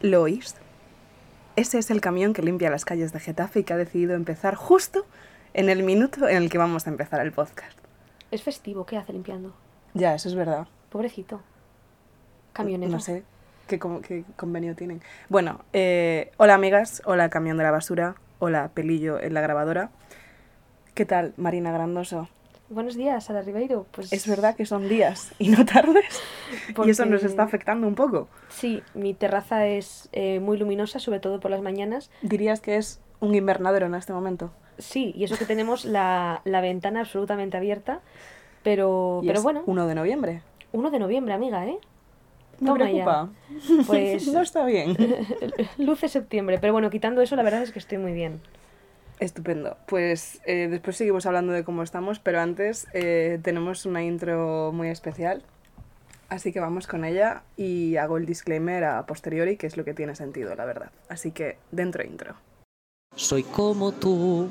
¿Lo oís? Ese es el camión que limpia las calles de Getafe y que ha decidido empezar justo en el minuto en el que vamos a empezar el podcast. Es festivo, ¿qué hace limpiando? Ya, eso es verdad. Pobrecito. Camionero. No sé qué convenio tienen. Bueno, eh, hola amigas, hola camión de la basura, hola pelillo en la grabadora. ¿Qué tal, Marina Grandoso? Buenos días, Sara Ribeiro. Pues Es verdad que son días y no tardes. Y eso nos está afectando un poco. Sí, mi terraza es eh, muy luminosa, sobre todo por las mañanas. Dirías que es un invernadero en este momento. Sí, y eso que tenemos la, la ventana absolutamente abierta. Pero, Y pero es bueno, 1 de noviembre. 1 de noviembre, amiga, ¿eh? Me Toma preocupa. Pues no está bien. luce septiembre. Pero bueno, quitando eso, la verdad es que estoy muy bien. Estupendo. Pues eh, después seguimos hablando de cómo estamos, pero antes eh, tenemos una intro muy especial. Así que vamos con ella y hago el disclaimer a posteriori, que es lo que tiene sentido, la verdad. Así que dentro intro. Soy como tú,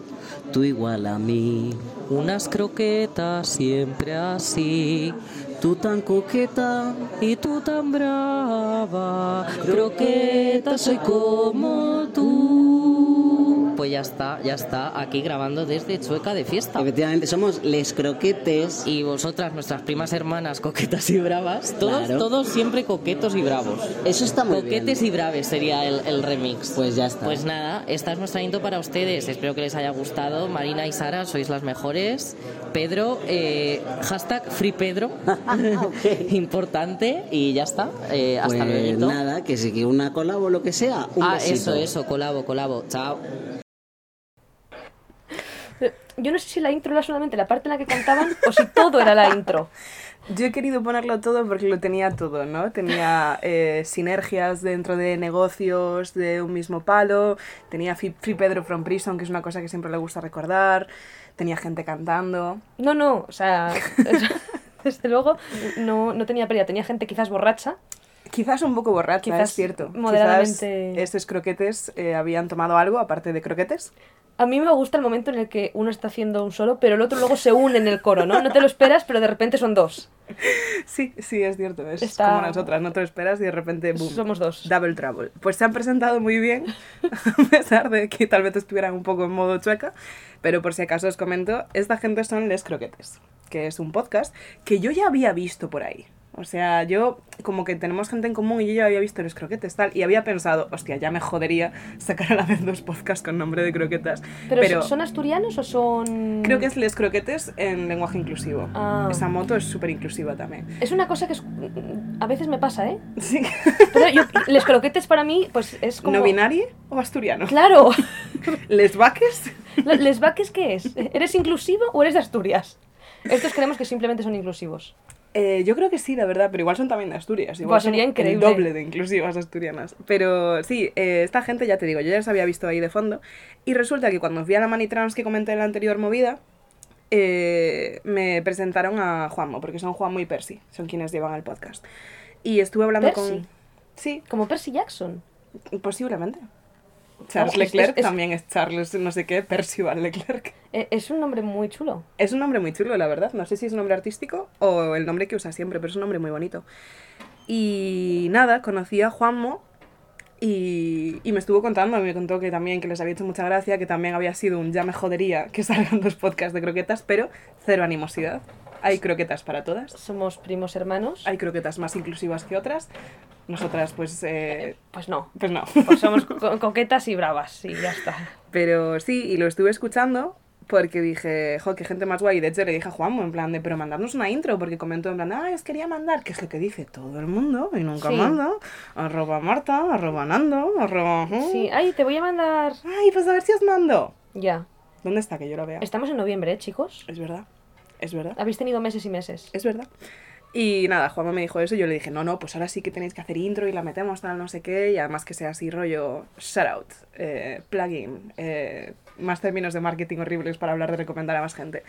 tú igual a mí. Unas croquetas siempre así. Tú tan coqueta y tú tan brava. Croqueta, soy como tú. Pues ya está, ya está, aquí grabando desde Chueca de fiesta. Efectivamente, somos les croquetes. Y vosotras, nuestras primas hermanas, coquetas y bravas, todos, Claro. todos siempre coquetos y bravos. Eso está muy Coquetes bien. y braves sería el, el remix. Pues ya está. Pues nada, esta es nuestra intro para ustedes. Espero que les haya gustado. Marina y Sara, sois las mejores. Pedro, eh, hashtag FreePedro. Importante. Y ya está. Eh, hasta Pues luego. nada, que si una colabo o lo que sea, un ah, besito. eso, eso, colabo, colabo. Chao. Yo no sé si la intro era solamente la parte en la que cantaban o si todo era la intro. Yo he querido ponerlo todo porque lo tenía todo, ¿no? Tenía eh, sinergias dentro de negocios de un mismo palo, tenía Free Pedro from Prison, que es una cosa que siempre le gusta recordar, tenía gente cantando. No, no, o sea, desde luego no, no tenía pérdida. Tenía gente quizás borracha. Quizás un poco borracha, Quizás es cierto. moderadamente- Quizás estos croquetes eh, habían tomado algo aparte de croquetes. A mí me gusta el momento en el que uno está haciendo un solo, pero el otro luego se une en el coro, ¿no? No te lo esperas, pero de repente son dos. Sí, sí, es cierto. Es Está- como nosotras, no te lo esperas y de repente, boom. Somos dos. Double Trouble. Pues se han presentado muy bien, a pesar de que tal vez estuvieran un poco en modo chueca. Pero por si acaso os comento, esta gente son Les Croquetes, que es un podcast que yo ya había visto por ahí. O sea, yo como que tenemos gente en común y yo ya había visto Les Croquetes tal y había pensado, hostia, ya me jodería sacar a la vez dos podcasts con nombre de croquetas. ¿Pero, ¿son asturianos o son...? Creo que es Les Croquetes en lenguaje inclusivo. Ah. Esa moto es súper inclusiva también. Es una cosa que es- a veces me pasa, ¿eh? Sí. Pero yo, les croquetes para mí, pues es como... ¿No binario o asturiano? Claro. ¿Les vaques? ¿Les vaques qué es? ¿Eres inclusivo o eres de Asturias? Estos creemos que simplemente son inclusivos. Eh, yo creo que sí, la verdad, pero igual son también de Asturias. Igual sería son increíble. El doble de inclusivas asturianas. Pero sí, eh, esta gente, ya te digo, yo ya les había visto ahí de fondo. Y resulta que cuando fui a la Manitrans que comenté en la anterior movida, eh, me presentaron a Juanmo, porque son Juanmo y Percy, son quienes llevan el podcast. Y estuve hablando ¿Percy? con. Sí, Como Percy Jackson. posiblemente. Charles Oh, Leclerc es- es- también es Charles, no sé qué, Percival Leclerc. Eh, Es un nombre muy chulo. Es un nombre muy chulo, la verdad. No sé si es un nombre artístico o el nombre que usa siempre, pero es un nombre muy bonito. Y nada, conocí a Juanmo y, y me estuvo contando, me contó que también que les había hecho mucha gracia, que también había sido un ya me jodería que salgan dos podcasts de croquetas, pero cero animosidad. Hay croquetas para todas. Somos primos hermanos. Hay croquetas más inclusivas que otras. Nosotras, pues, eh, Pues no. pues no. Pues somos co- coquetas y bravas, y ya está. Pero sí, y lo estuve escuchando porque dije, jo, qué gente más guay. Y de hecho le dije a Juanmo, en plan de, pero mandarnos una intro, porque comentó en plan, ah, os quería mandar, que es lo que dice todo el mundo y nunca Sí. manda. Arroba Marta, arroba Nando, arroba... Sí, ay, te voy a mandar. Ay, pues a ver si os mando. Ya. ¿Dónde está que yo lo vea? Estamos en noviembre, ¿eh, chicos? Es verdad, es verdad, Habéis tenido meses y meses. es verdad. Y nada, Juanma me dijo eso y yo le dije, no, no, pues ahora sí que tenéis que hacer intro y la metemos, tal, no sé qué, y además que sea así rollo shout out, eh, plugin, eh, más términos de marketing horribles para hablar de recomendar a más gente.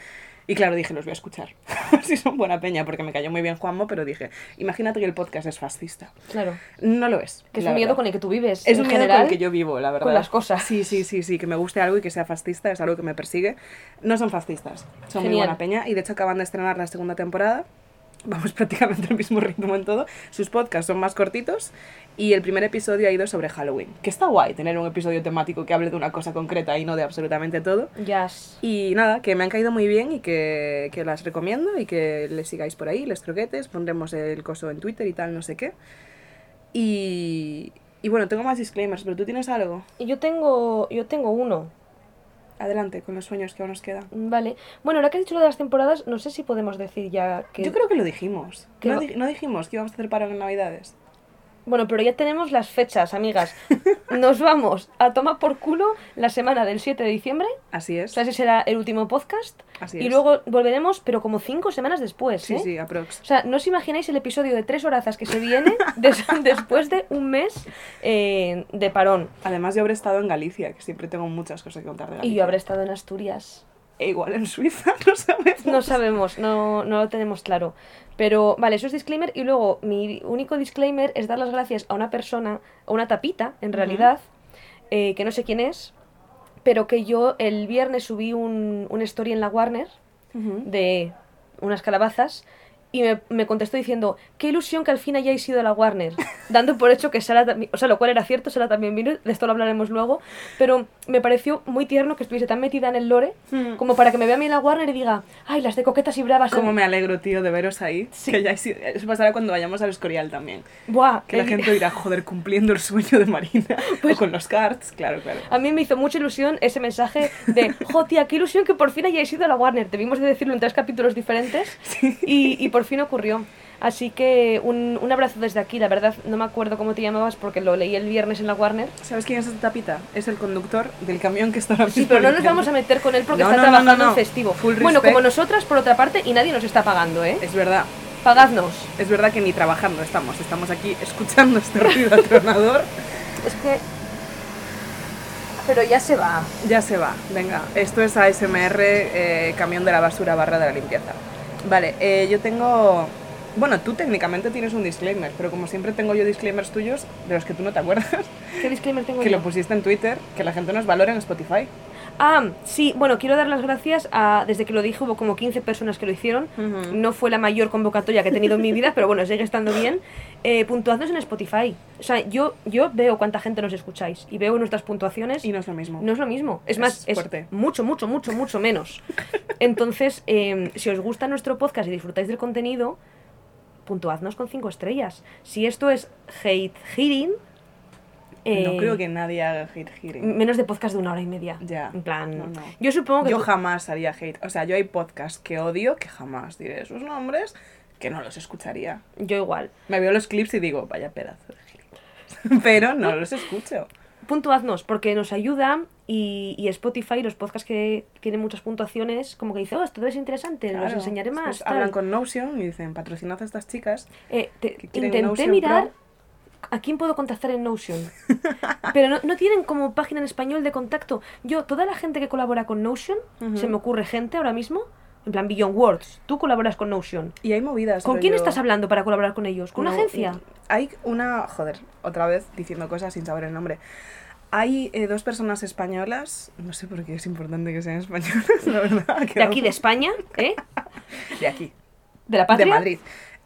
Y claro, dije, los voy a escuchar. Si son buena peña, porque me cayó muy bien Juanmo, pero dije, imagínate que el podcast es fascista. Claro. No lo es. Que es un miedo verdad. con el que tú vives. Es en un miedo general. con el que yo vivo, la verdad. las cosas. Sí, sí, sí, sí, que me guste algo y que sea fascista es algo que me persigue. No son fascistas, son muy buena peña y de hecho acaban de estrenar la segunda temporada vamos prácticamente al mismo ritmo en todo. Sus podcasts son más cortitos y el primer episodio ha ido sobre Halloween, que está guay tener un episodio temático que hable de una cosa concreta y no de absolutamente todo. Yes. Y nada, que me han caído muy bien y que, que las recomiendo y que les sigáis por ahí, les croquetes, pondremos el coso en Twitter y tal, no sé qué. Y, y bueno, tengo más disclaimers, pero tú tienes algo. Yo tengo, yo tengo uno. Adelante con los sueños que aún nos quedan. Vale. Bueno, ahora que has dicho lo de las temporadas, no sé si podemos decir ya que... Yo creo que lo dijimos. Que ¿No, di- no dijimos que íbamos a hacer paro en Navidades? Bueno, pero ya tenemos las fechas, amigas. Nos vamos a tomar por culo la semana del 7 de diciembre. Así O es. sea, ese será el último podcast. Así y es. luego volveremos, pero como cinco semanas después, Sí, ¿eh? sí, aprox. O sea, no os imagináis el episodio de tres horazas que se viene des- después de un mes eh, de parón. Además, yo habré estado en Galicia, que siempre tengo muchas cosas que contar de Galicia. Y yo habré estado en Asturias. E igual en Suiza, no sabemos. No sabemos, no, no lo tenemos claro. Pero vale, eso es disclaimer. Y luego mi único disclaimer es dar las gracias a una persona, a una tapita, en realidad, eh, que no sé quién es, pero que yo el viernes subí un, un story en la Warner de unas calabazas y me, me contestó diciendo, qué ilusión que al fin hayáis ido a la Warner, dando por hecho que Sara o sea, lo cual era cierto, Sara también vino, de esto lo hablaremos luego, pero me pareció muy tierno que estuviese tan metida en el lore, Mm. como para que me vea a mí en la Warner y diga, ay, las de coquetas y bravas. Como me alegro, tío, de veros ahí. Que ya eso pasará cuando vayamos al Escorial también. Buah, Que la el- gente dirá, joder, cumpliendo el sueño de Marina. Pues o con los cards, claro, claro. A mí me hizo mucha ilusión ese mensaje de, jo, tía, qué ilusión que por fin hayáis ido a la Warner. Debimos de decirlo en tres capítulos diferentes y, y por fin ocurrió. Así que un, un abrazo desde aquí. La verdad, no me acuerdo cómo te llamabas porque lo leí el viernes en la Warner. ¿Sabes quién es esta tapita? Es el conductor del camión que está ahora Sí, pero no nos vamos a meter con él porque No, está no, trabajando no, en festivo. Full bueno, respect. como nosotras, por otra parte, y nadie nos está pagando, ¿eh? Es verdad. Pagadnos. Es verdad que ni trabajando estamos. Estamos aquí escuchando este ruido atronador. Es que... Pero ya se va. Ya se va, venga. Esto es ASMR, eh, camión de la basura, barra de la limpieza. Vale, eh, yo tengo... Bueno, tú técnicamente tienes un disclaimer, pero como siempre tengo yo disclaimers tuyos de los que tú no te acuerdas, ¿Qué disclaimer tengo que yo? lo pusiste en Twitter, que la gente nos valora en Spotify. Ah, sí, bueno, quiero dar las gracias a. Desde que lo dije hubo como 15 personas que lo hicieron. No fue la mayor convocatoria que he tenido en mi vida, pero bueno, sigue estando bien. Eh, puntuadnos en Spotify. O sea, yo, yo veo cuánta gente nos escucháis y veo nuestras puntuaciones. Y no es lo mismo. No es lo mismo. Es Es más, es fuerte. mucho, mucho, mucho, mucho menos. Entonces, eh, si os gusta nuestro podcast y disfrutáis del contenido, puntuadnos con 5 estrellas. Si esto es hate No eh, creo que nadie haga hate hearing. Menos de podcast de una hora y media. Ya. En plan. No, no. Yo supongo que. Yo tú- jamás haría hate. O sea, yo hay podcasts que odio que jamás diré sus nombres, que no los escucharía. Yo igual. Me veo los clips y digo, vaya pedazo de gilipollas. Pero no los escucho. Puntuadnos, porque nos ayuda y, y Spotify, los podcasts que tienen muchas puntuaciones, como que dice, oh, esto es interesante, Claro. enseñaré más. Después tal". hablan con Notion y dicen, patrocinad a estas chicas. Eh, te- intenté mirar Pro. A quién puedo contactar en Notion. Pero no, no tienen como página en español de contacto. Yo, toda la gente que colabora con Notion, Ujú. se me ocurre gente ahora mismo, en plan Beyond Words, tú colaboras con Notion. Y hay movidas. ¿Con quién rollo- estás hablando para colaborar con ellos? ¿Con una No, agencia? mm, Hay una. Joder, otra vez diciendo cosas sin saber el nombre. Hay eh, dos personas españolas, no sé por qué es importante que sean españolas, la verdad. De aquí, de España, ¿eh? De aquí, De la patria. de Madrid.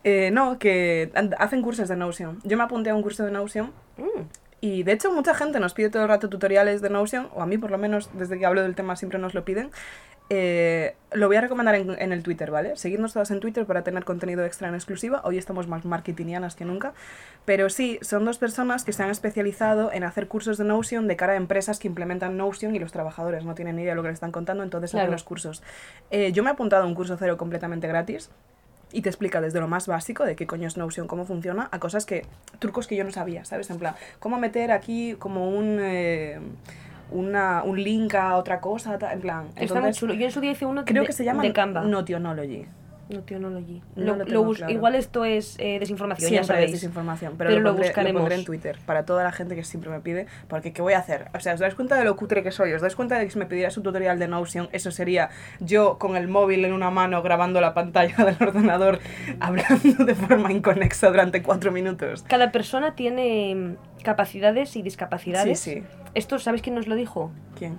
Eh, no, que hacen cursos de Notion. Yo me apunté a un curso de Notion Mm. y de hecho mucha gente nos pide todo el rato tutoriales de Notion, o a mí por lo menos desde que hablo del tema siempre nos lo piden. Eh, lo voy a recomendar en, en el Twitter, ¿vale? Seguidnos todas en Twitter para tener contenido extra en exclusiva. Hoy estamos más marketingianas que nunca. Pero sí, son dos personas que se han especializado en hacer cursos de Notion de cara a empresas que implementan Notion y los trabajadores no tienen ni idea de lo que le están contando, entonces hacen los cursos. Eh, yo me he apuntado a un curso cero completamente gratis y te explica desde lo más básico de qué coño es Notion, cómo funciona, a cosas que, trucos que yo no sabía, ¿sabes? En plan, cómo meter aquí como un, eh, una, un link a otra cosa, en plan. Está muy chulo. Yo en su día hice uno creo de, que se llama de Canva. Notionology. No Lo- lo lo claro. Igual esto es eh, desinformación, ya Siempre es sabéis. desinformación, pero, Pero lo, pondré, lo buscaremos. pondré en Twitter para toda la gente que siempre me pide, porque ¿qué voy a hacer? O sea, ¿os dais cuenta de lo cutre que soy? ¿Os dais cuenta de que si me pidieras un tutorial de Notion, eso sería yo con el móvil en una mano grabando la pantalla del ordenador, hablando de forma inconexa durante cuatro minutos? Cada persona tiene mm, capacidades y discapacidades. Sí, sí. Esto, ¿sabes quién nos lo dijo? ¿Quién?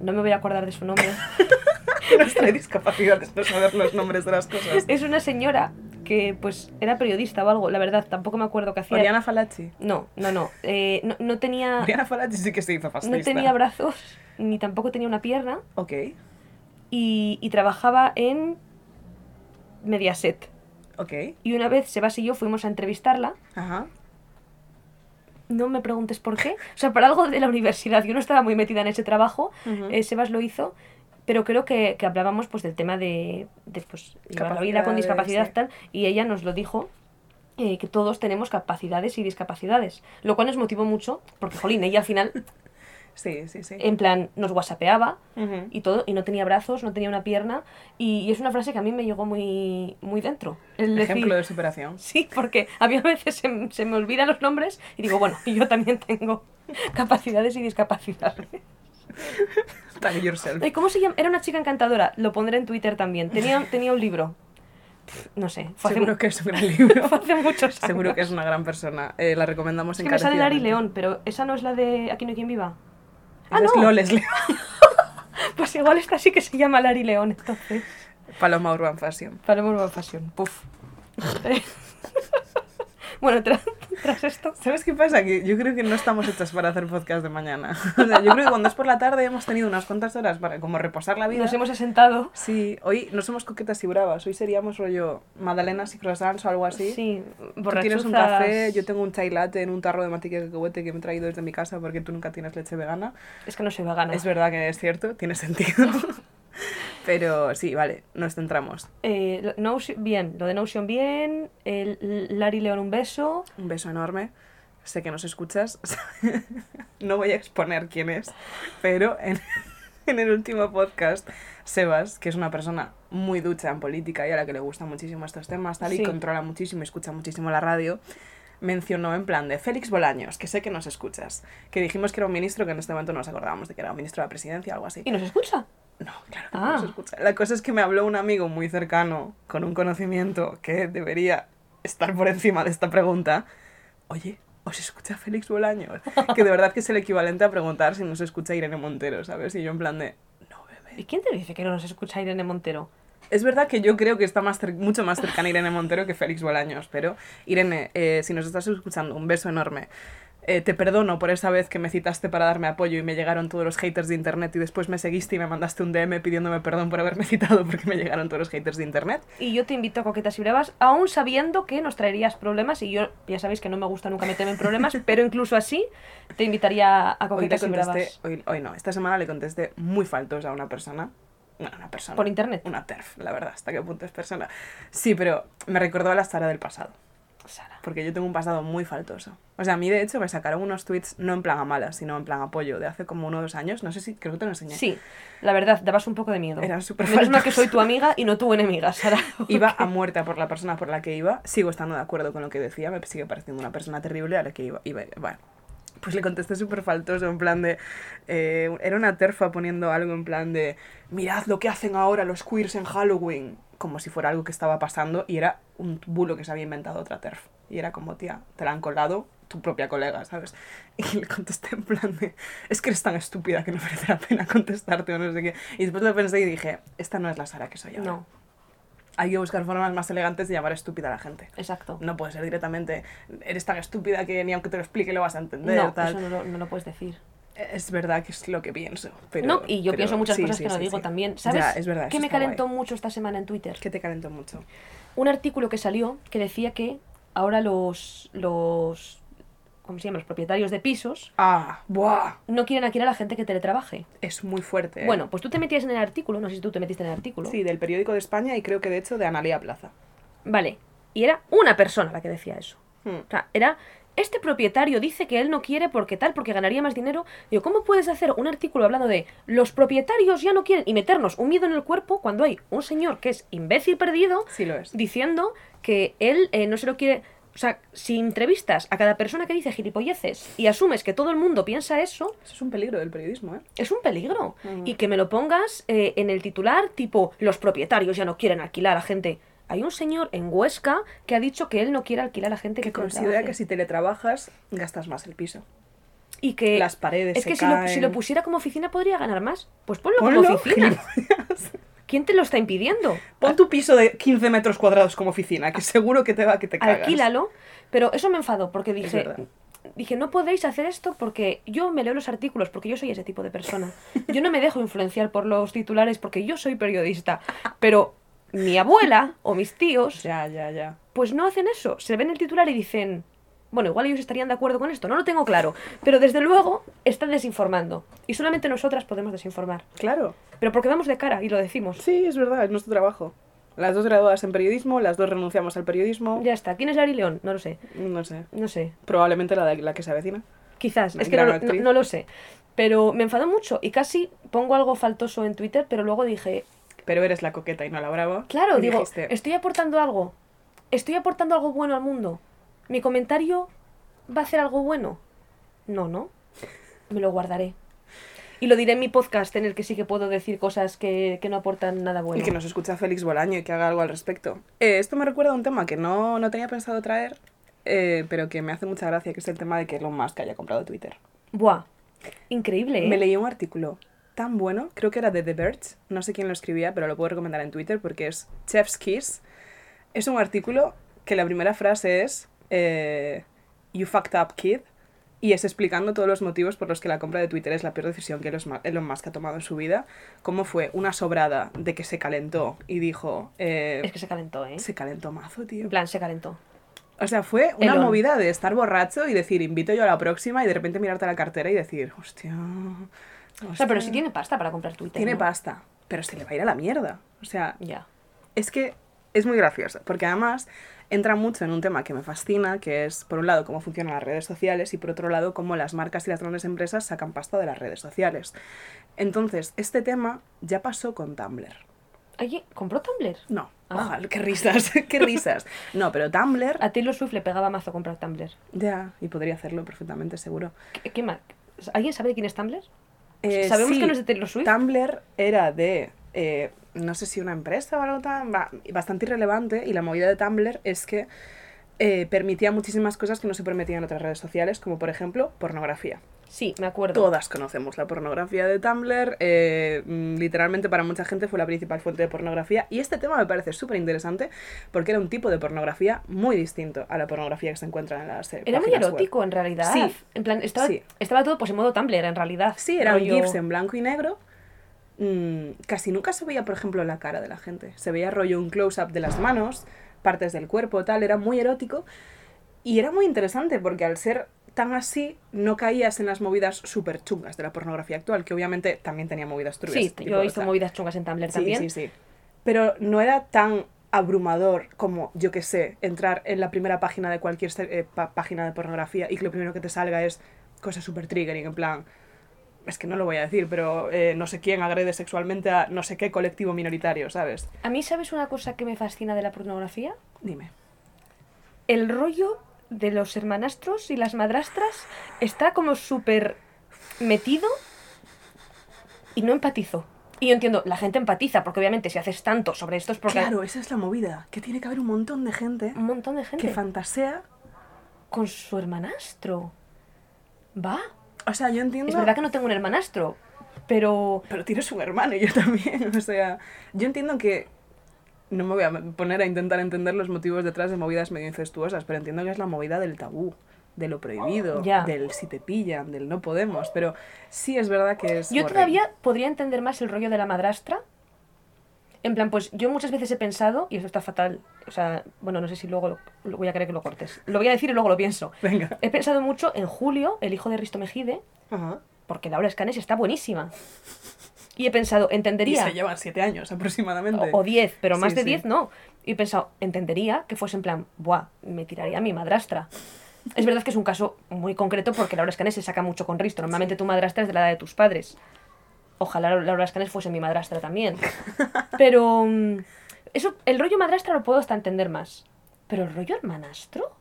No me voy a acordar de su nombre. Discapacidad no saber los nombres de las cosas. es una señora que pues era periodista o algo, la verdad, tampoco me acuerdo qué hacía. Oriana Falachi. No, no, no, eh, no, no tenía, Oriana Falachi sí que se hizo fascista. no tenía brazos, ni tampoco tenía una pierna, Ok, y, y trabajaba en Mediaset. ok. Y una vez Sebas y yo fuimos a entrevistarla, Ajá. no me preguntes por qué, o sea, para algo de la universidad, yo no estaba muy metida en ese trabajo, eh, Sebas lo hizo, pero creo que, que hablábamos pues del tema de, de pues, la vida con discapacidad sí. tal, y ella nos lo dijo, eh, que todos tenemos capacidades y discapacidades, lo cual nos motivó mucho, porque, jolín, ella al final, Sí, sí, sí. en plan, nos whatsappeaba, y todo, y no tenía brazos, no tenía una pierna, y, y es una frase que a mí me llegó muy, muy dentro. El decir- Ejemplo de superación. Sí, porque a mí a veces se, se me olvidan los nombres y digo, bueno, yo también tengo capacidades y discapacidades. Tag yourself. Ay, ¿Cómo se llama? Era una chica encantadora, lo pondré en Twitter también. Tenía, tenía un libro. Pff, No sé, hace, Seguro que es un gran libro. hace muchos años. Seguro que es una gran persona. Eh, la recomendamos Es que me sale Lari. León, pero esa no es la de Aquí no hay quien viva. Ah, es no. Loles León. Pues igual esta sí que se llama Lari León, entonces. Paloma Urban Fashion. Paloma Urban Fashion. Puf. Bueno, tra- tras esto. ¿Sabes qué pasa? Que yo creo que no estamos hechas para hacer podcast de mañana. O sea, yo creo que cuando es por la tarde hemos tenido unas cuantas horas para como reposar la vida. Nos hemos asentado. Sí, hoy no somos coquetas y bravas, hoy seríamos rollo magdalenas y croissants o algo así. Sí, Tú tienes un café, yo tengo un chai latte en un tarro de mantequilla de cacahuete que me he traído desde mi casa porque tú nunca tienes leche vegana. Es que no soy vegana. Es verdad que es cierto, tiene sentido. Pero sí, vale, nos centramos. Eh, Notion- bien, lo de Notion bien, el Lari León un beso. Un beso enorme. Sé que nos escuchas. no voy a exponer quién es, pero en, en el último podcast, Sebas, que es una persona muy ducha en política y a la que le gustan muchísimo estos temas, tal, Sí. y controla muchísimo escucha muchísimo la radio, mencionó en plan de Félix Bolaños, que sé que nos escuchas, que dijimos que era un ministro que en este momento no nos acordábamos de que era un ministro de la presidencia o algo así. ¿Y nos escucha? No, claro que Ah. no nos escucha. La cosa es que me habló un amigo muy cercano, con un conocimiento que debería estar por encima de esta pregunta. Oye, ¿os escucha Félix Bolaños? Que de verdad que es el equivalente a preguntar si nos escucha Irene Montero, ¿sabes? Y yo en plan de, no, bebé. ¿Y quién te dice que no nos escucha Irene Montero? Es verdad que yo creo que está más mucho más cercana Irene Montero que Félix Bolaños, pero Irene, eh, si nos estás escuchando, un beso enorme. Eh, te perdono por esa vez que me citaste para darme apoyo y me llegaron todos los haters de internet y después me seguiste y me mandaste un DM pidiéndome perdón por haberme citado porque me llegaron todos los haters de internet. Y yo te invito a Coquetas y Brevas, aún sabiendo que nos traerías problemas. Y yo, ya sabéis que no me gusta nunca meterme en problemas, pero incluso así te invitaría a Hoy le Coquetas y contesté, Bravas. hoy, hoy no, esta semana le contesté muy faltosa a una persona. Bueno, una persona. Por internet. Una TERF, la verdad, hasta qué punto es persona. Sí, pero me recordó a la Sara del pasado. Porque yo tengo un pasado muy faltoso. O sea, a mí de hecho me sacaron unos tweets no en plan a malas, sino en plan apoyo de hace como uno o dos años. No sé si, creo que te lo enseñé. Sí, la verdad, dabas un poco de miedo. Eran súper Menos mal que soy tu amiga y no tu enemiga, Sara. Iba a muerte por la persona por la que iba. Sigo estando de acuerdo con lo que decía. Me sigue pareciendo una persona terrible a la que iba. iba bueno. Pues le contesté súper faltoso, en plan de... eh, era una terfa poniendo algo en plan de... Mirad lo que hacen ahora los queers en Halloween. Como si fuera algo que estaba pasando y era un bulo que se había inventado otra terf. Y era como, tía, te la han colado tu propia colega, ¿sabes? Y le contesté en plan de... Es que eres tan estúpida que no merece la pena contestarte o no sé qué. Y después lo pensé y dije, esta no es la Sara que soy ahora No, hay que buscar formas más elegantes de llamar estúpida a la gente. exacto. No puede ser directamente, eres tan estúpida que ni aunque te lo explique lo vas a entender. No, tal. eso no lo, no lo puedes decir. Es verdad que es lo que pienso. Pero, no, y yo pero pienso muchas sí, cosas sí, que no sí, digo también. ¿Sabes Ya, es verdad. qué me calentó guay. mucho esta semana en Twitter? Que te calentó mucho. Un artículo que salió que decía que ahora los, los, ¿cómo se llama? Los propietarios de pisos Ah, ¡buah! no quieren alquilar a la gente que teletrabaje. Es muy fuerte. ¿eh? Bueno, pues tú te metías en el artículo, no sé si tú te metiste en el artículo. Sí, del periódico de España y creo que de hecho de Analia Plaza. Vale, y era una persona la que decía eso. Hmm. O sea, era, este propietario dice que él no quiere porque tal, porque ganaría más dinero. Digo, ¿cómo puedes hacer un artículo hablando de los propietarios ya no quieren y meternos un miedo en el cuerpo cuando hay un señor que es imbécil perdido Sí lo es. diciendo que él eh, no se lo quiere... O sea, si entrevistas a cada persona que dice gilipolleces y asumes que todo el mundo piensa eso, Eso es un peligro del periodismo, ¿eh? es un peligro. Mm. Y que me lo pongas eh, en el titular tipo, los propietarios ya no quieren alquilar a gente. Hay un señor en Huesca que ha dicho que él no quiere alquilar a gente que, Que considera que si teletrabajas gastas más el piso. Y que Las paredes es se que si lo, caen. si lo pusiera como oficina podría ganar más. Pues ponlo, Ponlo, como oficina. ¿Quién te lo está impidiendo? Pon tu piso de 15 metros cuadrados como oficina, que seguro que te va que te cagas. Alquílalo. Pero eso me enfadó porque dije, dije, no podéis hacer esto porque yo me leo los artículos, porque yo soy ese tipo de persona. Yo no me dejo influenciar por los titulares porque yo soy periodista. Pero mi abuela o mis tíos, Ya, ya, ya. pues no hacen eso. Se ven el titular y dicen, bueno, igual ellos estarían de acuerdo con esto, no lo tengo claro. Pero desde luego están desinformando. Y solamente nosotras podemos desinformar. Claro. Pero porque vamos de cara y lo decimos. Sí, es verdad, es nuestro trabajo. Las dos graduadas en periodismo, las dos renunciamos al periodismo. Ya está. ¿Quién es Ari León? No lo sé. No sé. No sé. Probablemente la, de, la que se avecina. Quizás, es que no, no- no lo sé. Pero me enfadó mucho y casi pongo algo faltoso en Twitter, pero luego dije, Pero eres la coqueta y no la brava. claro, digo, dijiste, estoy aportando algo. Estoy aportando algo bueno al mundo. ¿Mi comentario va a hacer algo bueno? No, no. Me lo guardaré. Y lo diré en mi podcast en el que sí que puedo decir cosas que, que no aportan nada bueno. Y que nos escucha Félix Bolaño y que haga algo al respecto. Eh, esto me recuerda a un tema que no, no tenía pensado traer, eh, pero que me hace mucha gracia, que es el tema de que Elon Musk haya comprado Twitter. Buah. Increíble, ¿eh? Me leí un artículo tan bueno, creo que era de The Verge, no sé quién lo escribía, pero lo puedo recomendar en Twitter porque es Chef's Kiss. Es un artículo que la primera frase es eh, You fucked up, kid. Y es explicando todos los motivos por los que la compra de Twitter es la peor decisión que Elon Musk ha tomado en su vida. Cómo fue una sobrada de que se calentó y dijo... eh, Es que se calentó, ¿eh? Se calentó mazo, tío. En plan, se calentó. O sea, fue una Elon. movida de estar borracho y decir, invito yo a la próxima y de repente mirarte a la cartera y decir, hostia. O sea, pero hostia". si tiene pasta para comprar Twitter. Tiene ¿no? pasta, pero se le va a ir a la mierda. O sea, Ya. es que es muy gracioso, porque además entra mucho en un tema que me fascina, que es, por un lado, cómo funcionan las redes sociales y por otro lado, cómo las marcas y las grandes empresas sacan pasta de las redes sociales. Entonces, este tema ya pasó con Tumblr. Oye, ¿compró Tumblr? No, Ah. qué risas, qué risas. No, pero Tumblr, A Taylor Swift le pegaba mazo comprar Tumblr. ya, y podría hacerlo perfectamente, seguro. ¿Qué, qué más? ¿Alguien sabe de quién es Tumblr? Eh, Sabemos sí, que no es de Taylor Swift. Tumblr era de, eh, no sé si una empresa o algo tan, ba- bastante irrelevante y la movida de Tumblr es que eh, permitía muchísimas cosas que no se permitían en otras redes sociales, como por ejemplo pornografía. Sí, me acuerdo. Todas conocemos la pornografía de Tumblr, eh, mm, literalmente para mucha gente fue la principal fuente de pornografía y este tema me parece súper interesante porque era un tipo de pornografía muy distinto a la pornografía que se encuentra en las eh, Era muy web. erótico en realidad. Sí. En plan, estaba, Sí. estaba todo pues en modo Tumblr en realidad. Sí, eran Rollo- GIFs en blanco y negro. Mm, casi nunca se veía, por ejemplo, la cara de la gente. Se veía rollo un close-up de las manos, partes del cuerpo, tal. Era muy erótico. Y era muy interesante porque al ser tan así, no caías en las movidas súper chungas de la pornografía actual, que obviamente también tenía movidas turbias. Sí, tipo, yo he o visto sea, movidas chungas en Tumblr Sí, también. sí, sí. Pero no era tan abrumador como, yo que sé, entrar en la primera página de cualquier eh, página de pornografía y que lo primero que te salga es cosas súper triggering, en plan, es que no lo voy a decir, pero eh, no sé quién agrede sexualmente a no sé qué colectivo minoritario, ¿sabes? A mí, ¿sabes una cosa que me fascina de la pornografía? Dime. El rollo de los hermanastros y las madrastras está como súper metido y no empatizo. Y yo entiendo, la gente empatiza, porque obviamente si haces tanto sobre esto es porque Claro, esa es la movida, que tiene que haber un montón de gente un montón de gente que fantasea. con su hermanastro. Va. O sea, yo entiendo... Es verdad que no tengo un hermanastro, pero Pero tienes un hermano y yo también. O sea, yo entiendo que. No me voy a poner a intentar entender los motivos detrás de movidas medio incestuosas, pero entiendo que es la movida del tabú, de lo prohibido, del si te pillan, del no podemos. Pero sí es verdad que es. yo horrible. todavía podría entender más el rollo de la madrastra. En plan, pues yo muchas veces he pensado, y esto está fatal, o sea, bueno, no sé si luego lo, lo voy a querer que lo cortes. Lo voy a decir y luego lo pienso. Venga. He pensado mucho en Julio, el hijo de Risto Mejide, Ajá. porque Laura Escanes está buenísima. Y he pensado, Y entendería. se llevan siete años aproximadamente. O 10, pero más Sí, de sí. 10 no. Y he pensado, entendería que fuese en plan, buah, me tiraría a mi madrastra. Es verdad que es un caso muy concreto porque Laura Escanes se saca mucho con Risto. Normalmente tu madrastra es de la edad de tus padres. Ojalá Laura Escanes fuese mi madrastra también. Pero mm, eso, el rollo madrastra lo puedo hasta entender más. Pero el rollo hermanastro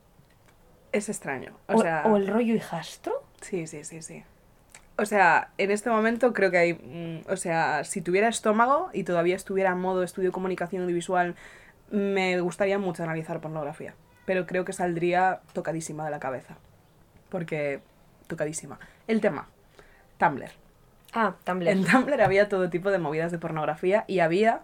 Es extraño. o, O, sea. o el rollo hijastro. Sí, sí, sí, sí. O sea, en este momento creo que hay. mm, o sea, si tuviera estómago y todavía estuviera en modo estudio comunicación audiovisual, me gustaría mucho analizar pornografía. Pero creo que saldría tocadísima de la cabeza. Porque. tocadísima. El tema: Tumblr. Ah, Tumblr. En Tumblr había todo tipo de movidas de pornografía y había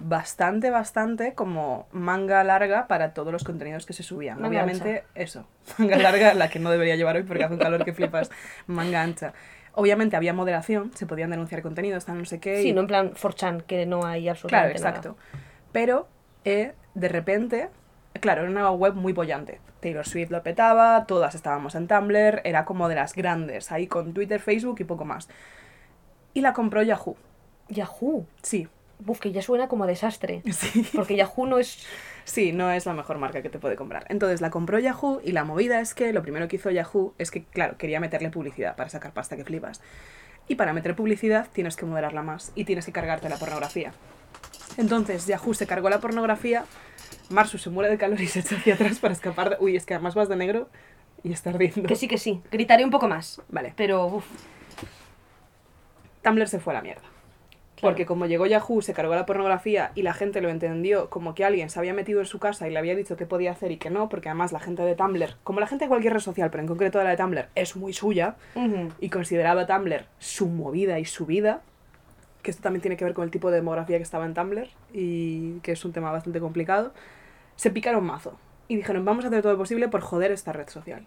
bastante, bastante como manga larga para todos los contenidos que se subían. Manga Obviamente, eso. Manga larga, la que no debería llevar hoy porque hace un calor que flipas. Manga ancha. Obviamente había moderación, se podían denunciar contenidos, tal no sé qué. Sí, y- no en plan 4chan, que no hay Claro, absolutamente exacto. Pero eh, de repente, claro, era una web muy bollante. Taylor Swift lo petaba, todas estábamos en Tumblr, era como de las grandes, ahí con Twitter, Facebook y poco más. Y la compró Yahoo. nada. Yahoo. Sí, Uf, que ya suena como a desastre. sí. Porque Yahoo no es... Sí, no es la mejor marca que te puede comprar. Entonces la compró Yahoo y la movida es que lo primero que hizo Yahoo es que, claro, quería meterle publicidad para sacar pasta que flipas. Y para meter publicidad tienes que moderarla más y tienes que cargarte la pornografía. Entonces Yahoo se cargó la pornografía, Marsu se muere de calor y se echa hacia atrás para escapar de... Uy, es que además vas de negro y está ardiendo. Que sí, que sí. Gritaré un poco más. Vale. Pero, uf. Tumblr se fue a la mierda. Claro. Porque como llegó Yahoo, se cargó la pornografía y la gente lo entendió como que alguien se había metido en su casa y le había dicho qué podía hacer y que no, porque además la gente de Tumblr, como la gente de cualquier red social, pero en concreto la de Tumblr, es muy suya y consideraba Tumblr su movida y su vida, que esto también tiene que ver con el tipo de demografía que estaba en Tumblr y que es un tema bastante complicado, se picaron mazo y dijeron vamos a hacer todo lo posible por joder esta red social.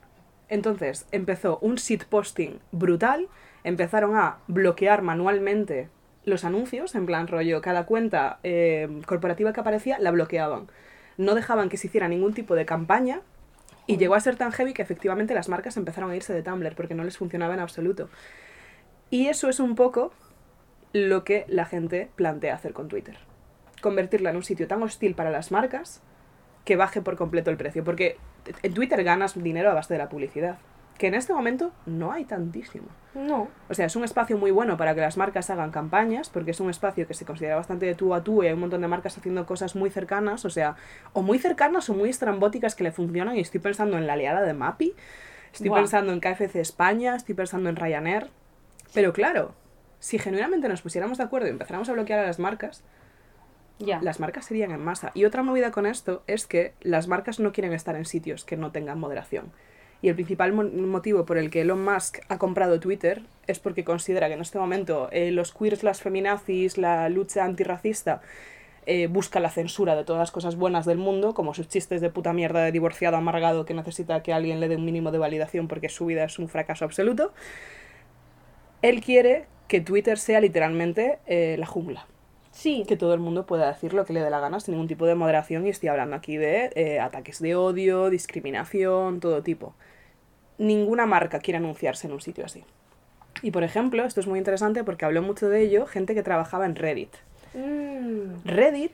Entonces empezó un shitposting brutal, empezaron a bloquear manualmente los anuncios, en plan rollo, cada cuenta eh, corporativa que aparecía la bloqueaban. No dejaban que se hiciera ningún tipo de campaña y llegó a ser tan heavy que efectivamente las marcas empezaron a irse de Tumblr porque no les funcionaba en absoluto. Y eso es un poco lo que la gente plantea hacer con Twitter. Convertirla en un sitio tan hostil para las marcas que baje por completo el precio. Porque en Twitter ganas dinero a base de la publicidad. Que en este momento no hay tantísimo. No. O sea, es un espacio muy bueno para que las marcas hagan campañas, porque es un espacio que se considera bastante de tú a tú y hay un montón de marcas haciendo cosas muy cercanas, o sea, o muy cercanas o muy estrambóticas que le funcionan. Y estoy pensando en la aliada de Mappy, estoy pensando en KFC España, estoy pensando en Ryanair. Pero claro, si genuinamente nos pusiéramos de acuerdo y empezáramos a bloquear a las marcas, Ya. las marcas serían en masa. Y otra movida con esto es que las marcas no quieren estar en sitios que no tengan moderación. Y el principal mo- motivo por el que Elon Musk ha comprado Twitter es porque considera que en este momento eh, los queers, las feminazis, la lucha antirracista eh, busca la censura de todas las cosas buenas del mundo, como sus chistes de puta mierda de divorciado amargado que necesita que alguien le dé un mínimo de validación porque su vida es un fracaso absoluto. Él quiere que Twitter sea literalmente eh, la jungla Sí. que todo el mundo pueda decir lo que le dé la gana sin ningún tipo de moderación y estoy hablando aquí de eh, ataques de odio, discriminación, todo tipo. Ninguna marca quiere anunciarse en un sitio así. Y por ejemplo, esto es muy interesante porque habló mucho de ello gente que trabajaba en Reddit. Mm, Reddit,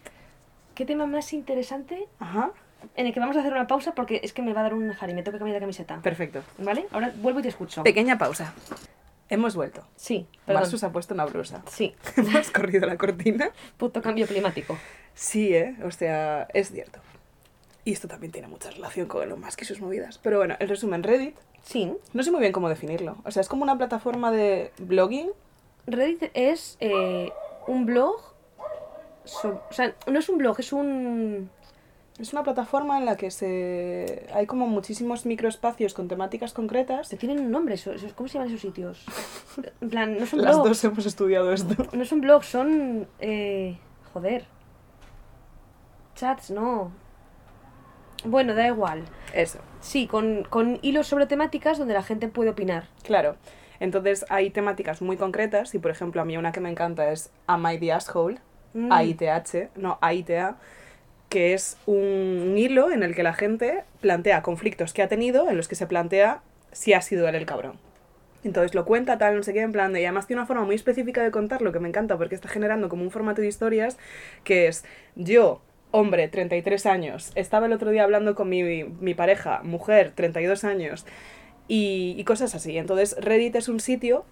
¿Qué tema más interesante? ajá, En el que vamos a hacer una pausa porque es que me va a dar un jari, me tengo que cambiar de camiseta. perfecto. ¿Vale? Ahora vuelvo y te escucho. Pequeña pausa. Hemos vuelto. Sí, perdón. Marsus ha puesto una blusa. Sí, Hemos corrido la cortina. puto cambio climático. Sí, ¿eh? O sea, es cierto. Y esto también tiene mucha relación con Elon Musk y sus movidas. Pero bueno, el resumen, Reddit Sí. No sé muy bien cómo definirlo. O sea, es como una plataforma de blogging. Reddit es eh, un blog. so- o sea, no es un blog, es un. Es una plataforma en la que se hay como muchísimos microespacios con temáticas concretas. Se tienen un nombre, ¿cómo se llaman esos sitios? En plan, no son Las blogs. dos hemos estudiado esto. No son blogs, son. Eh, joder. Chats, no. Bueno, da igual. Eso, Sí, con, con hilos sobre temáticas donde la gente puede opinar. claro. Entonces hay temáticas muy concretas y por ejemplo a mí una que me encanta es Am I the Asshole? Mm. AITH, no AITA, que es un hilo en el que la gente plantea conflictos que ha tenido, en los que se plantea si ha sido él el cabrón. Entonces lo cuenta tal, no sé qué, en plan de... Y además tiene una forma muy específica de contarlo que me encanta porque está generando como un formato de historias que es yo, hombre, 33 años, estaba el otro día hablando con mi, mi pareja, mujer, 32 años, y, y cosas así. Entonces Reddit es un sitio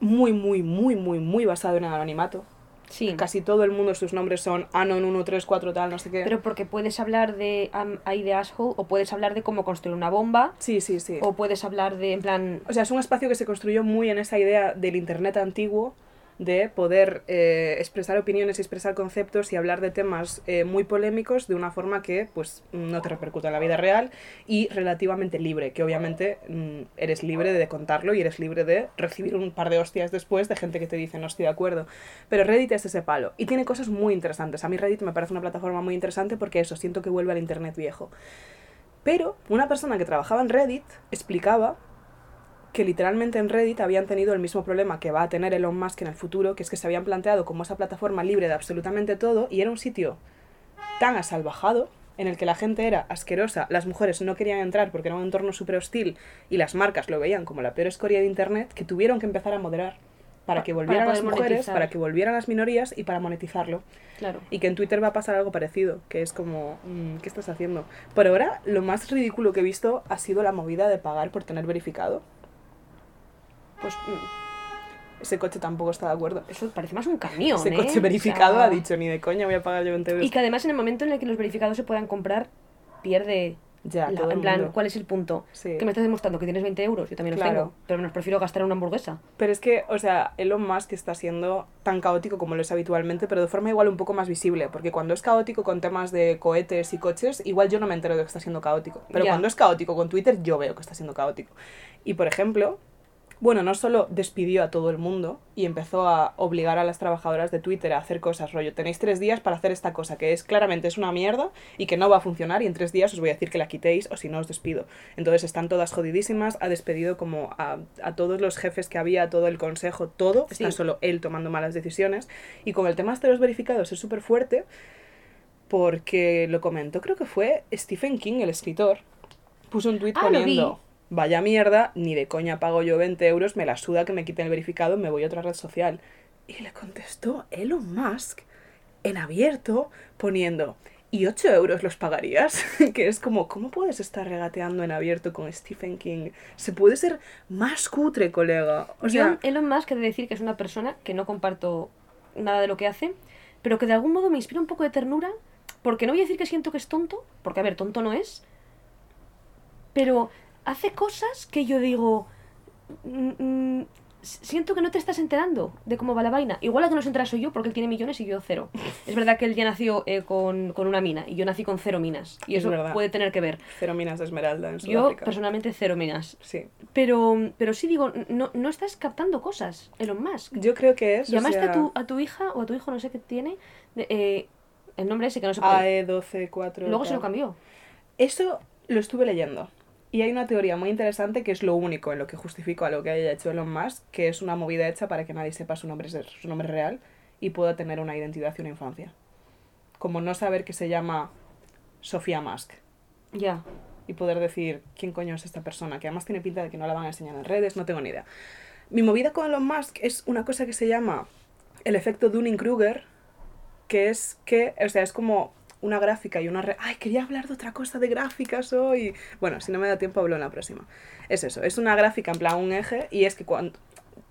muy, muy, muy, muy, muy basado en el anonimato. Sí. Casi todo el mundo, sus nombres son Anon 134 tal, no sé qué. Pero porque puedes hablar de I the asshole, o puedes hablar de cómo construir una bomba, Sí, sí, sí. o puedes hablar de, en plan, O sea, es un espacio que se construyó muy en esa idea del Internet antiguo, de poder eh, expresar opiniones y expresar conceptos y hablar de temas eh, muy polémicos de una forma que pues no te repercuta en la vida real y relativamente libre, que obviamente mm, eres libre de contarlo y eres libre de recibir un par de hostias después de gente que te dice no estoy de acuerdo. Pero Reddit es ese palo y tiene cosas muy interesantes. A mí Reddit me parece una plataforma muy interesante porque eso, siento que vuelve al Internet viejo. Pero una persona que trabajaba en Reddit explicaba que literalmente en Reddit habían tenido el mismo problema que va a tener Elon Musk en el futuro, que es que se habían planteado como esa plataforma libre de absolutamente todo y era un sitio tan asalvajado en el que la gente era asquerosa, las mujeres no querían entrar porque era un entorno súper hostil y las marcas lo veían como la peor escoria de Internet, que tuvieron que empezar a moderar para Pa- que para volvieran las mujeres, monetizar. para que volvieran las minorías y para monetizarlo. Claro. Y que en Twitter va a pasar algo parecido, que es como, mm, ¿qué estás haciendo? Por ahora, lo más ridículo que he visto ha sido la movida de pagar por tener verificado. Pues mm, Ese coche tampoco está de acuerdo. eso parece más un camión, Ese ¿eh? coche O verificado sea, ha dicho, ni de coña voy a pagar yo 20 euros. Y que además en el momento en el que los verificados se puedan comprar, pierde... Ya, la- todo en plan, mundo. ¿cuál es el punto? Sí. Que me estás demostrando que tienes 20 euros, yo también los Claro. tengo, pero nos prefiero gastar en una hamburguesa. Pero es que, o sea, Elon Musk está siendo tan caótico como lo es habitualmente, pero de forma igual un poco más visible, porque cuando es caótico con temas de cohetes y coches, igual yo no me entero de que está siendo caótico. Pero Ya. cuando es caótico con Twitter, yo veo que está siendo caótico. Y por ejemplo, bueno, no solo despidió a todo el mundo y empezó a obligar a las trabajadoras de Twitter a hacer cosas, rollo, tenéis tres días para hacer esta cosa, que es claramente es una mierda y que no va a funcionar y en tres días os voy a decir que la quitéis o si no os despido. Entonces están todas jodidísimas, ha despedido como a, a todos los jefes que había, a todo el consejo, todo, está Sí. solo él tomando malas decisiones y con el tema de los verificados es súper fuerte porque lo comentó, creo que fue Stephen King, el escritor, puso un tuit Ah, lo vi. poniendo, vaya mierda, ni de coña pago yo 20 euros, me la suda que me quiten el verificado, me voy a otra red social. Y le contestó Elon Musk en abierto poniendo, ¿y 8 euros los pagarías? que es como, ¿cómo puedes estar regateando en abierto con Stephen King? Se puede ser más cutre, colega. O sea, Yo, Elon Musk, he de decir que es una persona que no comparto nada de lo que hace, pero que de algún modo me inspira un poco de ternura, porque no voy a decir que siento que es tonto, porque a ver, tonto no es, pero hace cosas que yo digo, mm, mm, siento que no te estás enterando de cómo va la vaina. Igual la que no se entera soy yo, porque él tiene millones y yo cero. Es verdad que él ya nació eh, con, con una mina, y yo nací con cero minas, y Es eso puede tener que ver. cero minas de esmeralda en Yo, Sudáfrica. personalmente, cero minas. Sí. Pero, pero sí digo, no, no estás captando cosas, Elon Musk. Yo creo que es. o Llamaste sea, a, tu, a tu hija o a tu hijo, no sé qué tiene, de- eh, el nombre ese que no se puede. AE124. Luego se lo cambió. Eso lo estuve leyendo. Y hay una teoría muy interesante que es lo único en lo que justifico a lo que haya hecho Elon Musk, que es una movida hecha para que nadie sepa su nombre, su nombre real y pueda tener una identidad y una infancia. Como no saber que se llama Sofía Musk Ya. y poder decir quién coño es esta persona, que además tiene pinta de que no la van a enseñar en redes, no tengo ni idea. Mi movida con Elon Musk es una cosa que se llama el efecto Dunning-Kruger, que es que, o sea, es como una gráfica y una... re- Ay, quería hablar de otra cosa de gráficas hoy. Bueno, si no me da tiempo hablo en la próxima. Es eso, es una gráfica en plan un eje y es que cuan-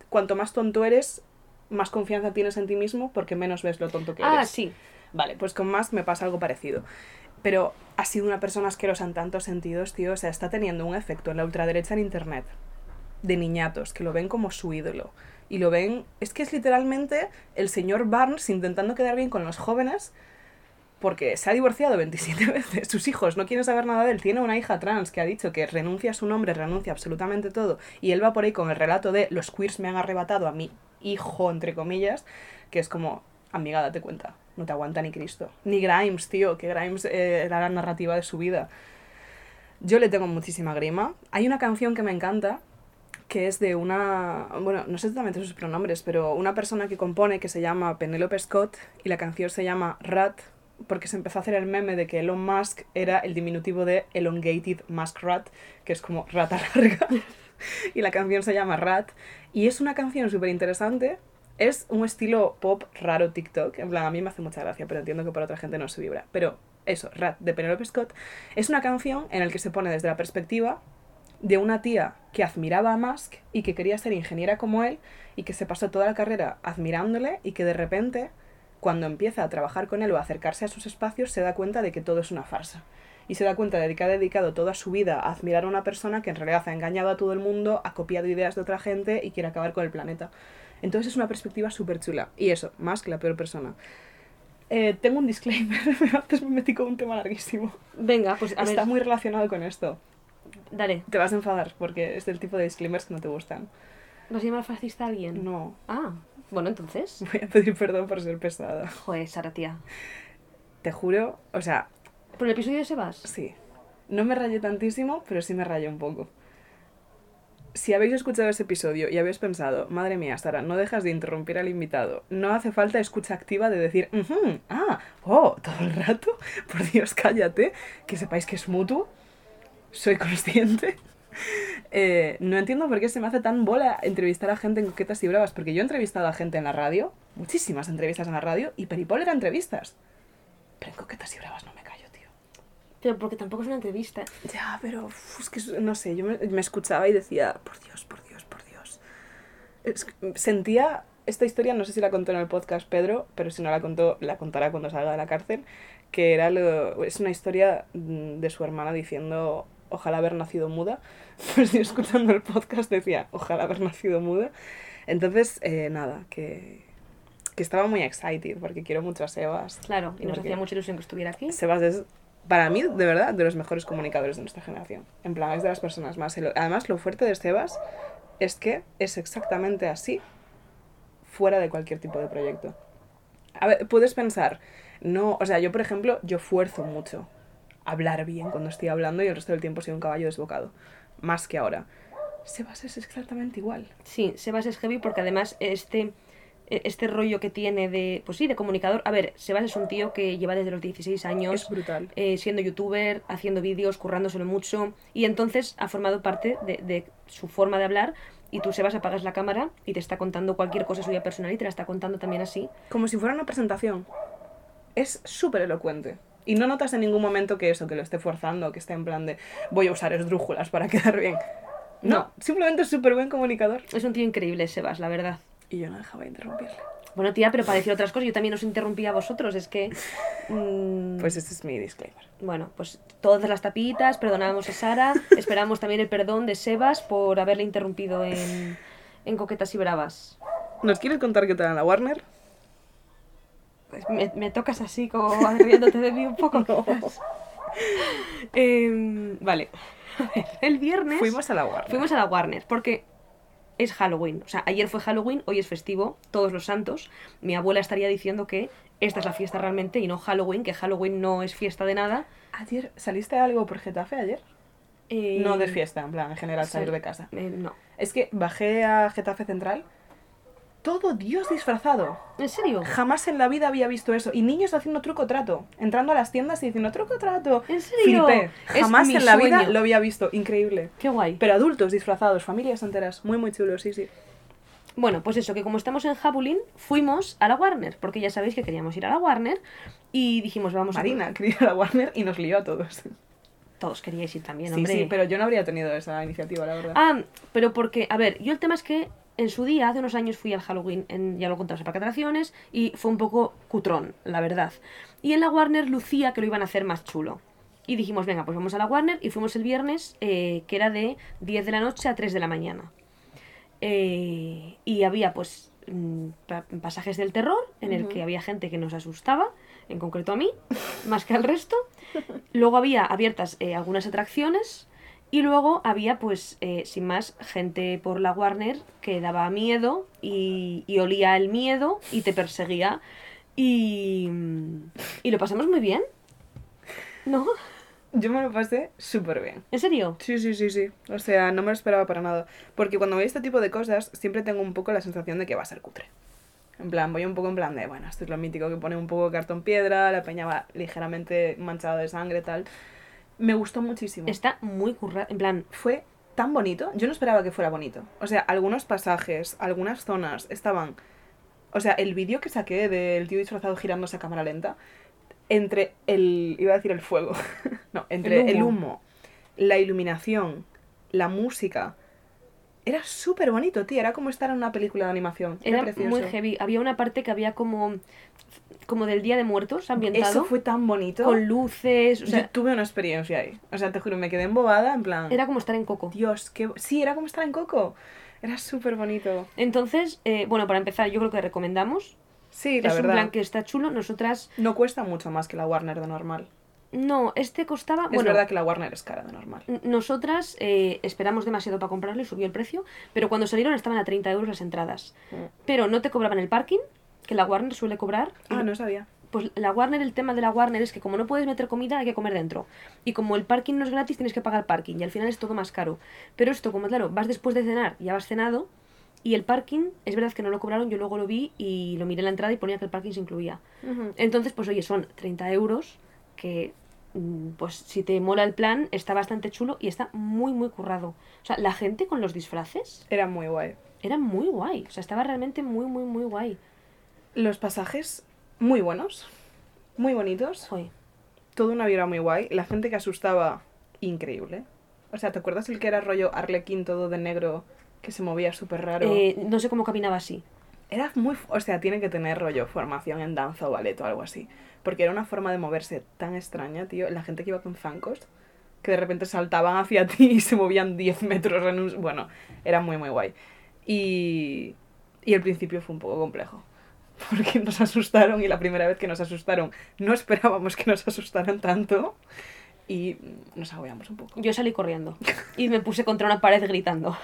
cuanto más tonto eres, más confianza tienes en ti mismo porque menos ves lo tonto que eres. Ah, sí. Vale, pues con Musk me pasa algo parecido. Pero ha sido una persona asquerosa en tantos sentidos, tío. O sea, está teniendo un efecto en la ultraderecha en internet de niñatos que lo ven como su ídolo. Y lo ven. Es que es literalmente el señor Barnes intentando quedar bien con los jóvenes porque se ha divorciado 27 veces. Sus hijos no quieren saber nada de él. Tiene una hija trans que ha dicho que renuncia a su nombre, renuncia absolutamente todo. Y él va por ahí con el relato de los queers me han arrebatado a mi hijo, entre comillas, que es como, amiga, date cuenta. No te aguanta ni Cristo. Ni Grimes, tío, que Grimes eh, era la narrativa de su vida. Yo le tengo muchísima grima. Hay una canción que me encanta, que es de una, bueno, no sé exactamente sus pronombres, pero una persona que compone que se llama Penelope Scott y la canción se llama Rat porque se empezó a hacer el meme de que Elon Musk era el diminutivo de Elongated Muskrat, que es como rata larga. y la canción se llama Rat. Y es una canción súper interesante. Es un estilo pop raro TikTok. En plan, a mí me hace mucha gracia, pero entiendo que para otra gente no se vibra. Pero eso, Rat de Penelope Scott, es una canción en la que se pone desde la perspectiva de una tía que admiraba a Musk y que quería ser ingeniera como él y que se pasó toda la carrera admirándole y que de repente, cuando empieza a trabajar con él o a acercarse a sus espacios, se da cuenta de que todo es una farsa. y se da cuenta de que ha dedicado toda su vida a admirar a una persona que en realidad ha engañado a todo el mundo, ha copiado ideas de otra gente y quiere acabar con el planeta. Entonces es una perspectiva súper chula. Y eso, más que la peor persona. Eh, tengo un disclaimer, antes me metí con un tema larguísimo. Venga, pues a Está ver, muy relacionado con esto. dale. Te vas a enfadar porque es del tipo de disclaimers que no te gustan. ¿Vas a llamar fascista alguien? No, Ah, bueno, entonces. voy a pedir perdón por ser pesada. Joder, Sara, tía. Te juro, o sea, ¿Por el episodio de Sebas? sí. No me rayé tantísimo, pero sí me rayé un poco. Si habéis escuchado ese episodio y habéis pensado, madre mía, Sara, no dejas de interrumpir al invitado, no hace falta escucha activa de decir, "Ujú, ah, oh, todo el rato, por Dios, cállate, que sepáis que es mutuo, soy consciente. Eh, no entiendo por qué se me hace tan bola entrevistar a gente en coquetas y bravas, porque yo he entrevistado a gente en la radio, muchísimas entrevistas en la radio, y Peripol era entrevistas. Pero en coquetas y bravas no me callo, tío. Pero porque tampoco es una entrevista. Ya, pero es que no sé, yo me, me escuchaba y decía, por Dios, por Dios, por Dios. Es sentía esta historia, no sé si la contó en el podcast Pedro, pero si no la contó, la contará cuando salga de la cárcel, que era lo- es una historia mm, de su hermana diciendo, ojalá haber nacido muda. Pues yo escuchando el podcast decía, ojalá haber nacido muda. Entonces, eh, nada, que, que estaba muy excited porque quiero mucho a Sebas. Claro, y nos hacía mucha ilusión que estuviera aquí. Sebas es, para mí, de verdad, de los mejores comunicadores de nuestra generación. En plan, es de las personas más... Además, lo fuerte de Sebas es que es exactamente así fuera de cualquier tipo de proyecto. A ver, puedes pensar, no, o sea, yo, por ejemplo, yo fuerzo mucho hablar bien cuando estoy hablando y el resto del tiempo soy un caballo desbocado. Más que ahora. Sebas es exactamente igual. Sí, Sebas es heavy porque además este, este rollo que tiene de, pues sí, de comunicador. A ver, Sebas es un tío que lleva desde los 16 años Es brutal. eh, siendo youtuber, haciendo vídeos, currándoselo mucho. Y entonces ha formado parte de, de su forma de hablar. Y tú, Sebas, apagas la cámara y te está contando cualquier cosa suya personal y te la está contando también así. Como si fuera una presentación. Es súper elocuente. Y no notas en ningún momento que eso, que lo esté forzando, que esté en plan de voy a usar esdrújulas para quedar bien. No, No. simplemente es súper buen comunicador. Es un tío increíble, Sebas, la verdad. Y yo no dejaba de interrumpirle. Bueno, tía, pero para decir otras cosas, yo también os interrumpía a vosotros. Es que. mm, Pues ese es mi disclaimer. Bueno, pues todas las tapitas, perdonamos a Sara, esperamos también el perdón de Sebas por haberle interrumpido en, en Coquetas y Bravas. ¿Nos quieres contar qué tal la Warner? Pues me, me tocas así, como riéndote de mí un poco. quizás. Em, vale, a ver, el viernes Fuimos a la Warner. fuimos a la Warner porque es Halloween. O sea, ayer fue Halloween, hoy es festivo, todos los santos. Mi abuela estaría diciendo que esta es la fiesta realmente y no Halloween, que Halloween no es fiesta de nada. Ayer, ¿saliste algo por Getafe ayer? Eh, No de fiesta, en plan, en general, sal- salir de casa. eh, no. Es que bajé a Getafe Central. Todo Dios disfrazado. ¿En serio? Jamás en la vida había visto eso. Y niños haciendo truco trato. Entrando a las tiendas y diciendo truco trato. ¿En serio? Flipé. Jamás en la vida lo había visto. Increíble. Qué guay. Pero adultos disfrazados, familias enteras. Muy, muy chulo, sí, sí. Bueno, pues eso, que como estamos en Jabulín, fuimos a la Warner, porque ya sabéis que queríamos ir a la Warner y dijimos, vamos Marina quería ir a la Warner y nos lió a todos. a... Todos queríais ir también, Sí, hombre. sí, pero yo no habría tenido esa iniciativa, la verdad. Ah, pero porque, a ver, yo el tema es que en su día, hace unos años, fui al Halloween, en, ya lo contamos de Atracciones, y fue un poco cutrón, la verdad. Y en la Warner lucía que lo iban a hacer más chulo. Y dijimos, venga, pues vamos a la Warner, y fuimos el viernes, eh, que era de 10 de la noche a 3 de la mañana. Eh, y había, pues, mm, pa- pasajes del terror, en el que había gente que nos asustaba, en concreto a mí, más que al resto. Luego había abiertas eh, algunas atracciones y luego había, pues, eh, sin más, gente por la Warner que daba miedo y, y olía el miedo y te perseguía. Y, y lo pasamos muy bien. ¿No? Yo me lo pasé súper bien. ¿En serio? Sí, sí, sí, sí. O sea, no me lo esperaba para nada. Porque cuando veo este tipo de cosas, siempre tengo un poco la sensación de que va a ser cutre. En plan, voy un poco en plan de, bueno, esto es lo mítico que pone un poco de cartón piedra, la peña va ligeramente manchada de sangre, tal. Me gustó muchísimo. Está muy currado. En plan, Fue tan bonito. Yo no esperaba que fuera bonito. O sea, algunos pasajes, algunas zonas estaban. O sea, el vídeo que saqué del tío disfrazado girándose a cámara lenta, entre el. iba a decir el fuego. no, entre El el humo. la iluminación, la música. Era súper bonito, tío. Era como estar en una película de animación. Era precioso. muy heavy. Había una parte que había como como del Día de Muertos ambientado. Eso fue tan bonito. Con luces, o sea, Yo tuve una experiencia ahí. O sea, te juro, me quedé embobada, en plan... era como estar en Coco. Dios, qué... Sí, era como estar en Coco. Era súper bonito. Entonces, eh, bueno, para empezar, yo creo que recomendamos. Sí, la es un plan que está chulo. Nosotras, No cuesta mucho más que la Warner de normal. no, este costaba. Es bueno, verdad que la Warner es cara de normal. nosotras eh, esperamos demasiado para comprarlo y subió el precio, pero cuando salieron estaban a 30 euros las entradas. Mm. Pero no te cobraban el parking, que la Warner suele cobrar. Ah, no sabía. Pues la Warner, el tema de la Warner es que como no puedes meter comida, hay que comer dentro. Y como el parking no es gratis, tienes que pagar parking. Y al final es todo más caro. Pero esto, como claro, vas después de cenar, ya vas cenado. Y el parking, es verdad que no lo cobraron, yo luego lo vi y lo miré en la entrada y ponía que el parking se incluía. Entonces, pues oye, son 30 euros que, mm, pues si te mola el plan, está bastante chulo y está muy, muy currado. O sea, la gente con los disfraces Era muy guay. era muy guay. O sea, estaba realmente muy, muy, muy guay. Los pasajes, muy buenos. Muy bonitos. Joder. Toda una vibra muy guay. La gente que asustaba, increíble. O sea, ¿te acuerdas el que era rollo Arlequín todo de negro que se movía súper raro? Eh, no sé cómo caminaba así. Era muy... O sea, tiene que tener rollo formación en danza o ballet o algo así. Porque era una forma de moverse tan extraña, tío. La gente que iba con zancos, que de repente saltaban hacia ti y se movían 10 metros en un... Bueno, era muy, muy guay. Y... Y el principio fue un poco complejo. Porque nos asustaron y la primera vez que nos asustaron no esperábamos que nos asustaran tanto. Y nos agobiamos un poco. Yo salí corriendo y me puse contra una pared gritando.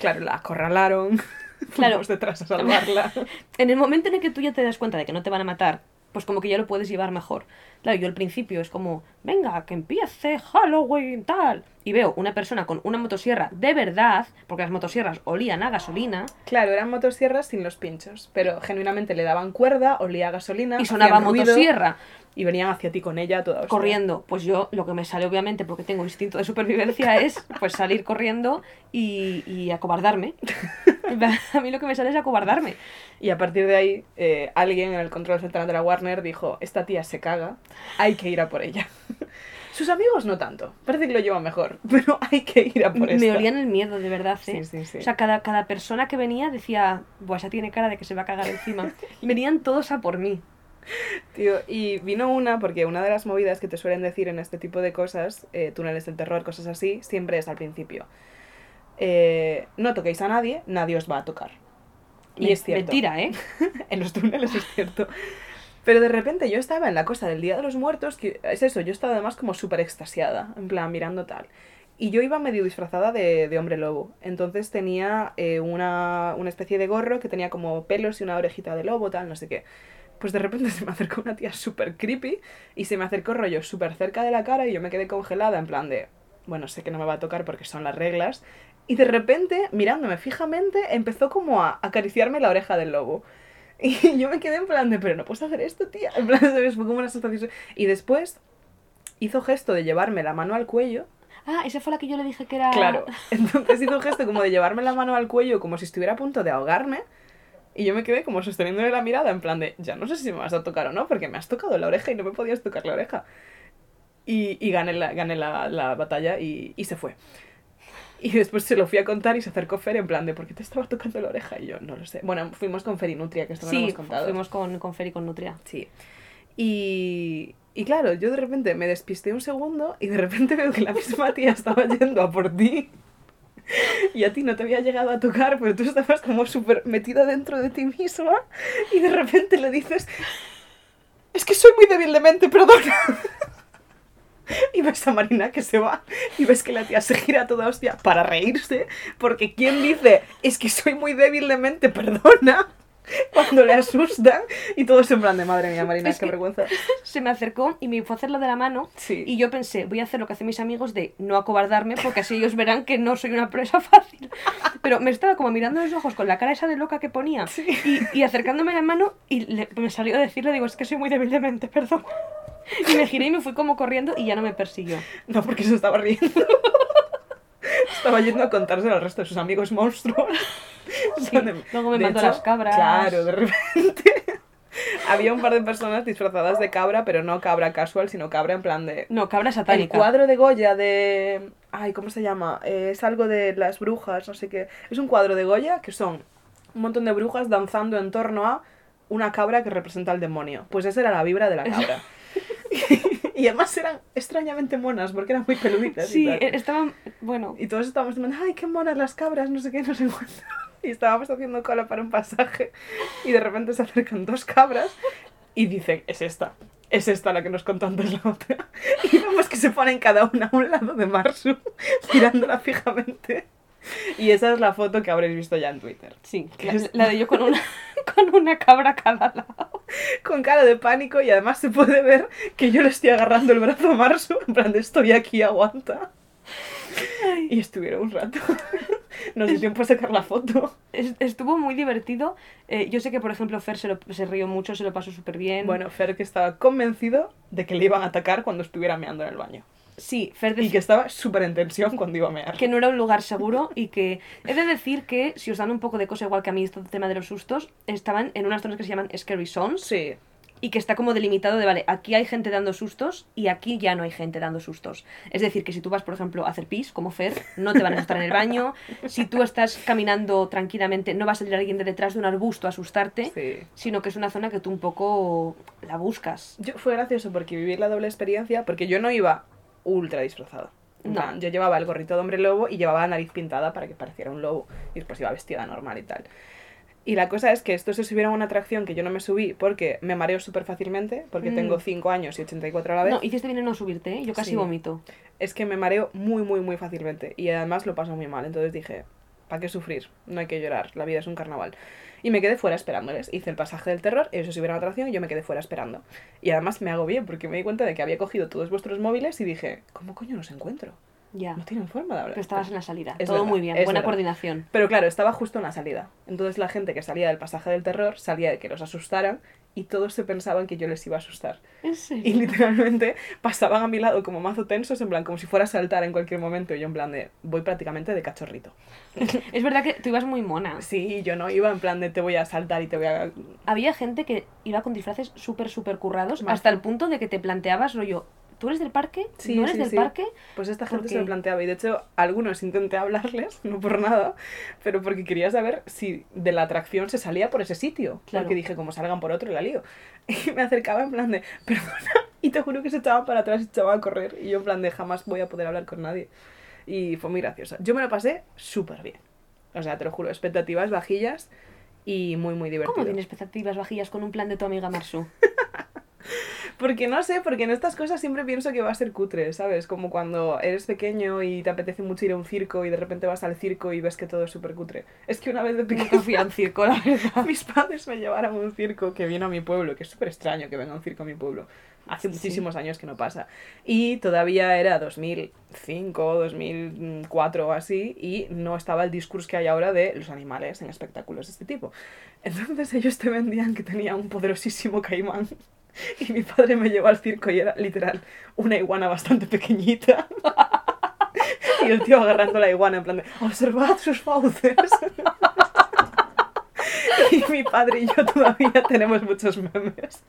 Claro, la acorralaron. Claro. Fuimos detrás a salvarla. En el momento en el que tú ya te das cuenta de que no te van a matar, pues como que ya lo puedes llevar mejor. Claro, yo al principio es como, venga, que empiece Halloween, tal. Y veo una persona con una motosierra de verdad, porque las motosierras olían a gasolina, Claro, eran motosierras sin los pinchos, pero genuinamente le daban cuerda, olía a gasolina, y sonaba ruido, motosierra. y venían hacia ti con ella toda hostia. corriendo. Pues yo lo que me sale obviamente porque tengo instinto de supervivencia es pues salir corriendo y, y acobardarme. A mí lo que me sale es acobardarme. Y a partir de ahí, eh, alguien en el control central de la Warner dijo, esta tía se caga, hay que ir a por ella. Sus amigos no tanto, parece que lo llevan mejor, pero hay que ir a por Me esta. olían el miedo, de verdad, ¿eh? Sí, sí, sí. O sea, cada, cada persona que venía decía, Buah, esa tiene cara de que se va a cagar encima. Venían todos a por mí. Tío, y vino una, porque una de las movidas que te suelen decir en este tipo de cosas, eh, túneles del terror, cosas así, siempre es al principio. Eh, no toquéis a nadie, nadie os va a tocar. Y Me- es cierto. Mentira, ¿eh? en los túneles es cierto. Pero de repente yo estaba en la cosa del Día de los Muertos, que es eso, yo estaba además como súper extasiada, en plan mirando tal. Y yo iba medio disfrazada de, de hombre lobo. Entonces tenía eh, una, una especie de gorro que tenía como pelos y una orejita de lobo, tal, no sé qué. Pues de repente se me acercó una tía súper creepy y se me acercó rollo súper cerca de la cara y yo me quedé congelada en plan de, bueno, sé que no me va a tocar porque son las reglas. Y de repente, mirándome fijamente, empezó como a acariciarme la oreja del lobo. Y yo me quedé en plan de, pero no puedes hacer esto, tía. En plan, ¿sabes? Fue como una sensación. Y después hizo gesto de llevarme la mano al cuello. Ah, esa fue la que yo le dije que era... Claro. Entonces hizo gesto como de llevarme la mano al cuello como si estuviera a punto de ahogarme. Y yo me quedé como sosteniéndole la mirada en plan de, ya no sé si me vas a tocar o no, porque me has tocado la oreja y no me podías tocar la oreja. Y, y gané, la, gané la, la batalla y, y se fue. Y después se lo fui a contar y se acercó Fer en plan de, ¿por qué te estaba tocando la oreja? Y yo, no lo sé. Bueno, fuimos con Fer y Nutria, que esto no lo Sí, hemos contado. fuimos con, con Fer y con Nutria. Sí. Y, y claro, yo de repente me despisté un segundo y de repente veo que la misma tía estaba yendo a por ti. Y a ti no te había llegado a tocar, pero tú estabas como súper metida dentro de ti misma y de repente le dices, es que soy muy débil de mente, perdona. Y ves a Marina que se va y ves que la tía se gira toda hostia para reírse, porque ¿quién dice, es que soy muy débil de mente, perdona? Cuando le asustan y todos en plan de madre mía, Marina, Es qué que- vergüenza. Se me acercó y me fue a hacer lo de la mano. Sí. Y yo pensé, voy a hacer lo que hacen mis amigos de no acobardarme porque así ellos verán que no soy una presa fácil. Pero me estaba como mirando los ojos con la cara esa de loca que ponía y, y acercándome la mano y le- me salió a decirle, digo, es que soy muy débil de mente, perdón. Y me giré y me fui como corriendo y ya no me persiguió. No, porque se estaba riendo. Estaba yendo a contárselo al resto de sus amigos monstruos. Sí, Donde- luego me mandó hecho, las cabras. Claro, de repente. Había un par de personas disfrazadas de cabra, pero no cabra casual, sino cabra en plan de. No, cabra El satánica. cuadro de Goya de. Ay, ¿cómo se llama? Eh, es algo de las brujas, no sé qué. Es un cuadro de Goya que son un montón de brujas danzando en torno a una cabra que representa al demonio. Pues esa era la vibra de la cabra. y además eran extrañamente monas porque eran muy peluditas. y Sí, tal. e- estaban, bueno, Y todos estábamos diciendo, ay, qué monas las cabras, no sé qué, no sé cuánto. Y estábamos haciendo cola para un pasaje y de repente se acercan dos cabras y dicen, es esta, es esta la que nos contó antes la otra. Y vemos que se ponen cada una a un lado de Marsu, mirándola fijamente. Y esa es la foto que habréis visto ya en Twitter. sí, ¿Qué la, la de yo con una, con una cabra a cada lado. Con cara de pánico y además se puede ver que yo le estoy agarrando el brazo a Marsu, en plan de estoy aquí, aguanta. Y estuvieron un rato. Nos dio tiempo a sacar la foto. Es- estuvo muy divertido. Eh, yo sé que, por ejemplo, Fer se, lo, se rió mucho, se lo pasó súper bien. Bueno, Fer que estaba convencido de que le iban a atacar cuando estuviera meando en el baño. Sí, Fer Y que estaba súper en tensión cuando iba a mear. que no era un lugar seguro y que he de decir que, si os dan un poco de cosa igual que a mí este tema de los sustos, estaban en unas zonas que se llaman Scary Zones Sí, y que está como delimitado de, vale, aquí hay gente dando sustos y aquí ya no hay gente dando sustos. Es decir, que si tú vas, por ejemplo, a hacer pis, como Fer, no te van a asustar en el baño. Si tú estás caminando tranquilamente, no va a salir alguien de detrás de un arbusto a asustarte, sí. sino que es una zona que tú un poco la buscas. Yo, fue gracioso porque viví la doble experiencia porque yo no iba ultra disfrazada. No. plan, Yo llevaba el gorrito de hombre lobo y llevaba la nariz pintada para que pareciera un lobo. Y después iba vestida normal y tal. Y la cosa es que esto se subiera a una atracción que yo no me subí porque me mareo súper fácilmente, porque Mm. tengo 5 años y 84 a la vez. No, hiciste bien en no subirte, ¿eh? Yo casi Sí. vomito. es que me mareo muy, muy, muy fácilmente. Y además lo paso muy mal. Entonces dije, ¿para qué sufrir? No hay que llorar, la vida es un carnaval. Y me quedé fuera esperándoles. Hice el pasaje del terror, ellos se subieron a la atracción y yo me quedé fuera esperando. Y además me hago bien porque me di cuenta de que había cogido todos vuestros móviles y dije, ¿cómo coño los encuentro? Ya. No tienen forma de hablar. Pero estabas en la salida. Es Todo verdad, muy bien. Buena verdad. coordinación. Pero claro, estaba justo en la salida. Entonces la gente que salía del pasaje del terror salía de que los asustaran y todos se pensaban que yo les iba a asustar. ¿En serio? Y literalmente pasaban a mi lado como mazo tensos, en plan, como si fuera a saltar en cualquier momento. Y yo en plan de, voy prácticamente de cachorrito. Es verdad que tú ibas muy mona. Sí, yo no iba en plan de te voy a saltar y te voy a... Había gente que iba con disfraces súper, súper currados, hasta el punto de que te planteabas, rollo, ¿tú eres del parque? Sí, ¿No eres sí, del sí. parque? Pues esta gente se lo planteaba y de hecho algunos intenté hablarles, no por nada, pero porque quería saber si de la atracción se salía por ese sitio. Claro. Porque dije, como salgan por otro, la lío. Y me acercaba en plan de, perdona, y te juro que se echaban para atrás y se echaban a correr. Y yo en plan de, jamás voy a poder hablar con nadie. Y fue muy graciosa. Yo me lo pasé súper bien. O sea, te lo juro, expectativas bajillas y muy, muy divertido. ¿Cómo tienes expectativas bajillas con un plan de tu amiga Marsu? Porque no sé, porque en estas cosas siempre pienso que va a ser cutre, ¿sabes? Como cuando eres pequeño y te apetece mucho ir a un circo y de repente vas al circo y ves que todo es súper cutre. Es que una vez de pequeño fui a un circo, la verdad. mis padres me llevaron a un circo que vino a mi pueblo, que es súper extraño que venga un circo a mi pueblo. Hace Sí. muchísimos años que no pasa. Y todavía era 2005, 2004 o así, y no estaba el discurso que hay ahora de los animales en espectáculos de este tipo. Entonces ellos te vendían que tenía un poderosísimo caimán. Y mi padre me llevó al circo y era literal una iguana bastante pequeñita. Y el tío agarrando la iguana en plan de, observad sus fauces. Y mi padre y yo todavía tenemos muchos memes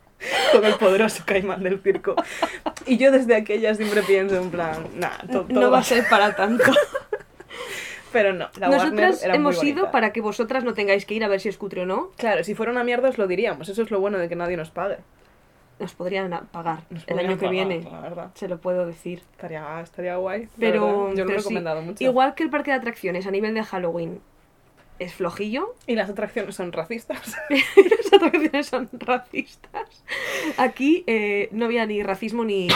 con el poderoso caimán del circo. Y yo desde aquella siempre pienso en plan, nah, to- todo no va a ser para tanto. Pero no, la Nosotras era muy hemos ido bonita. para que vosotras no tengáis que ir a ver si es cutre o no. Claro, si fuera una mierda os lo diríamos. Eso es lo bueno de que nadie nos pague. Nos podrían pagar Nos el podrían año que pagar, viene. La verdad. Se lo puedo decir. Estaría, estaría guay. Pero, yo lo he sí, recomendado mucho. Igual que el parque de atracciones a nivel de Halloween es flojillo, Y las atracciones son racistas. las atracciones son racistas. Aquí eh, no había ni racismo ni,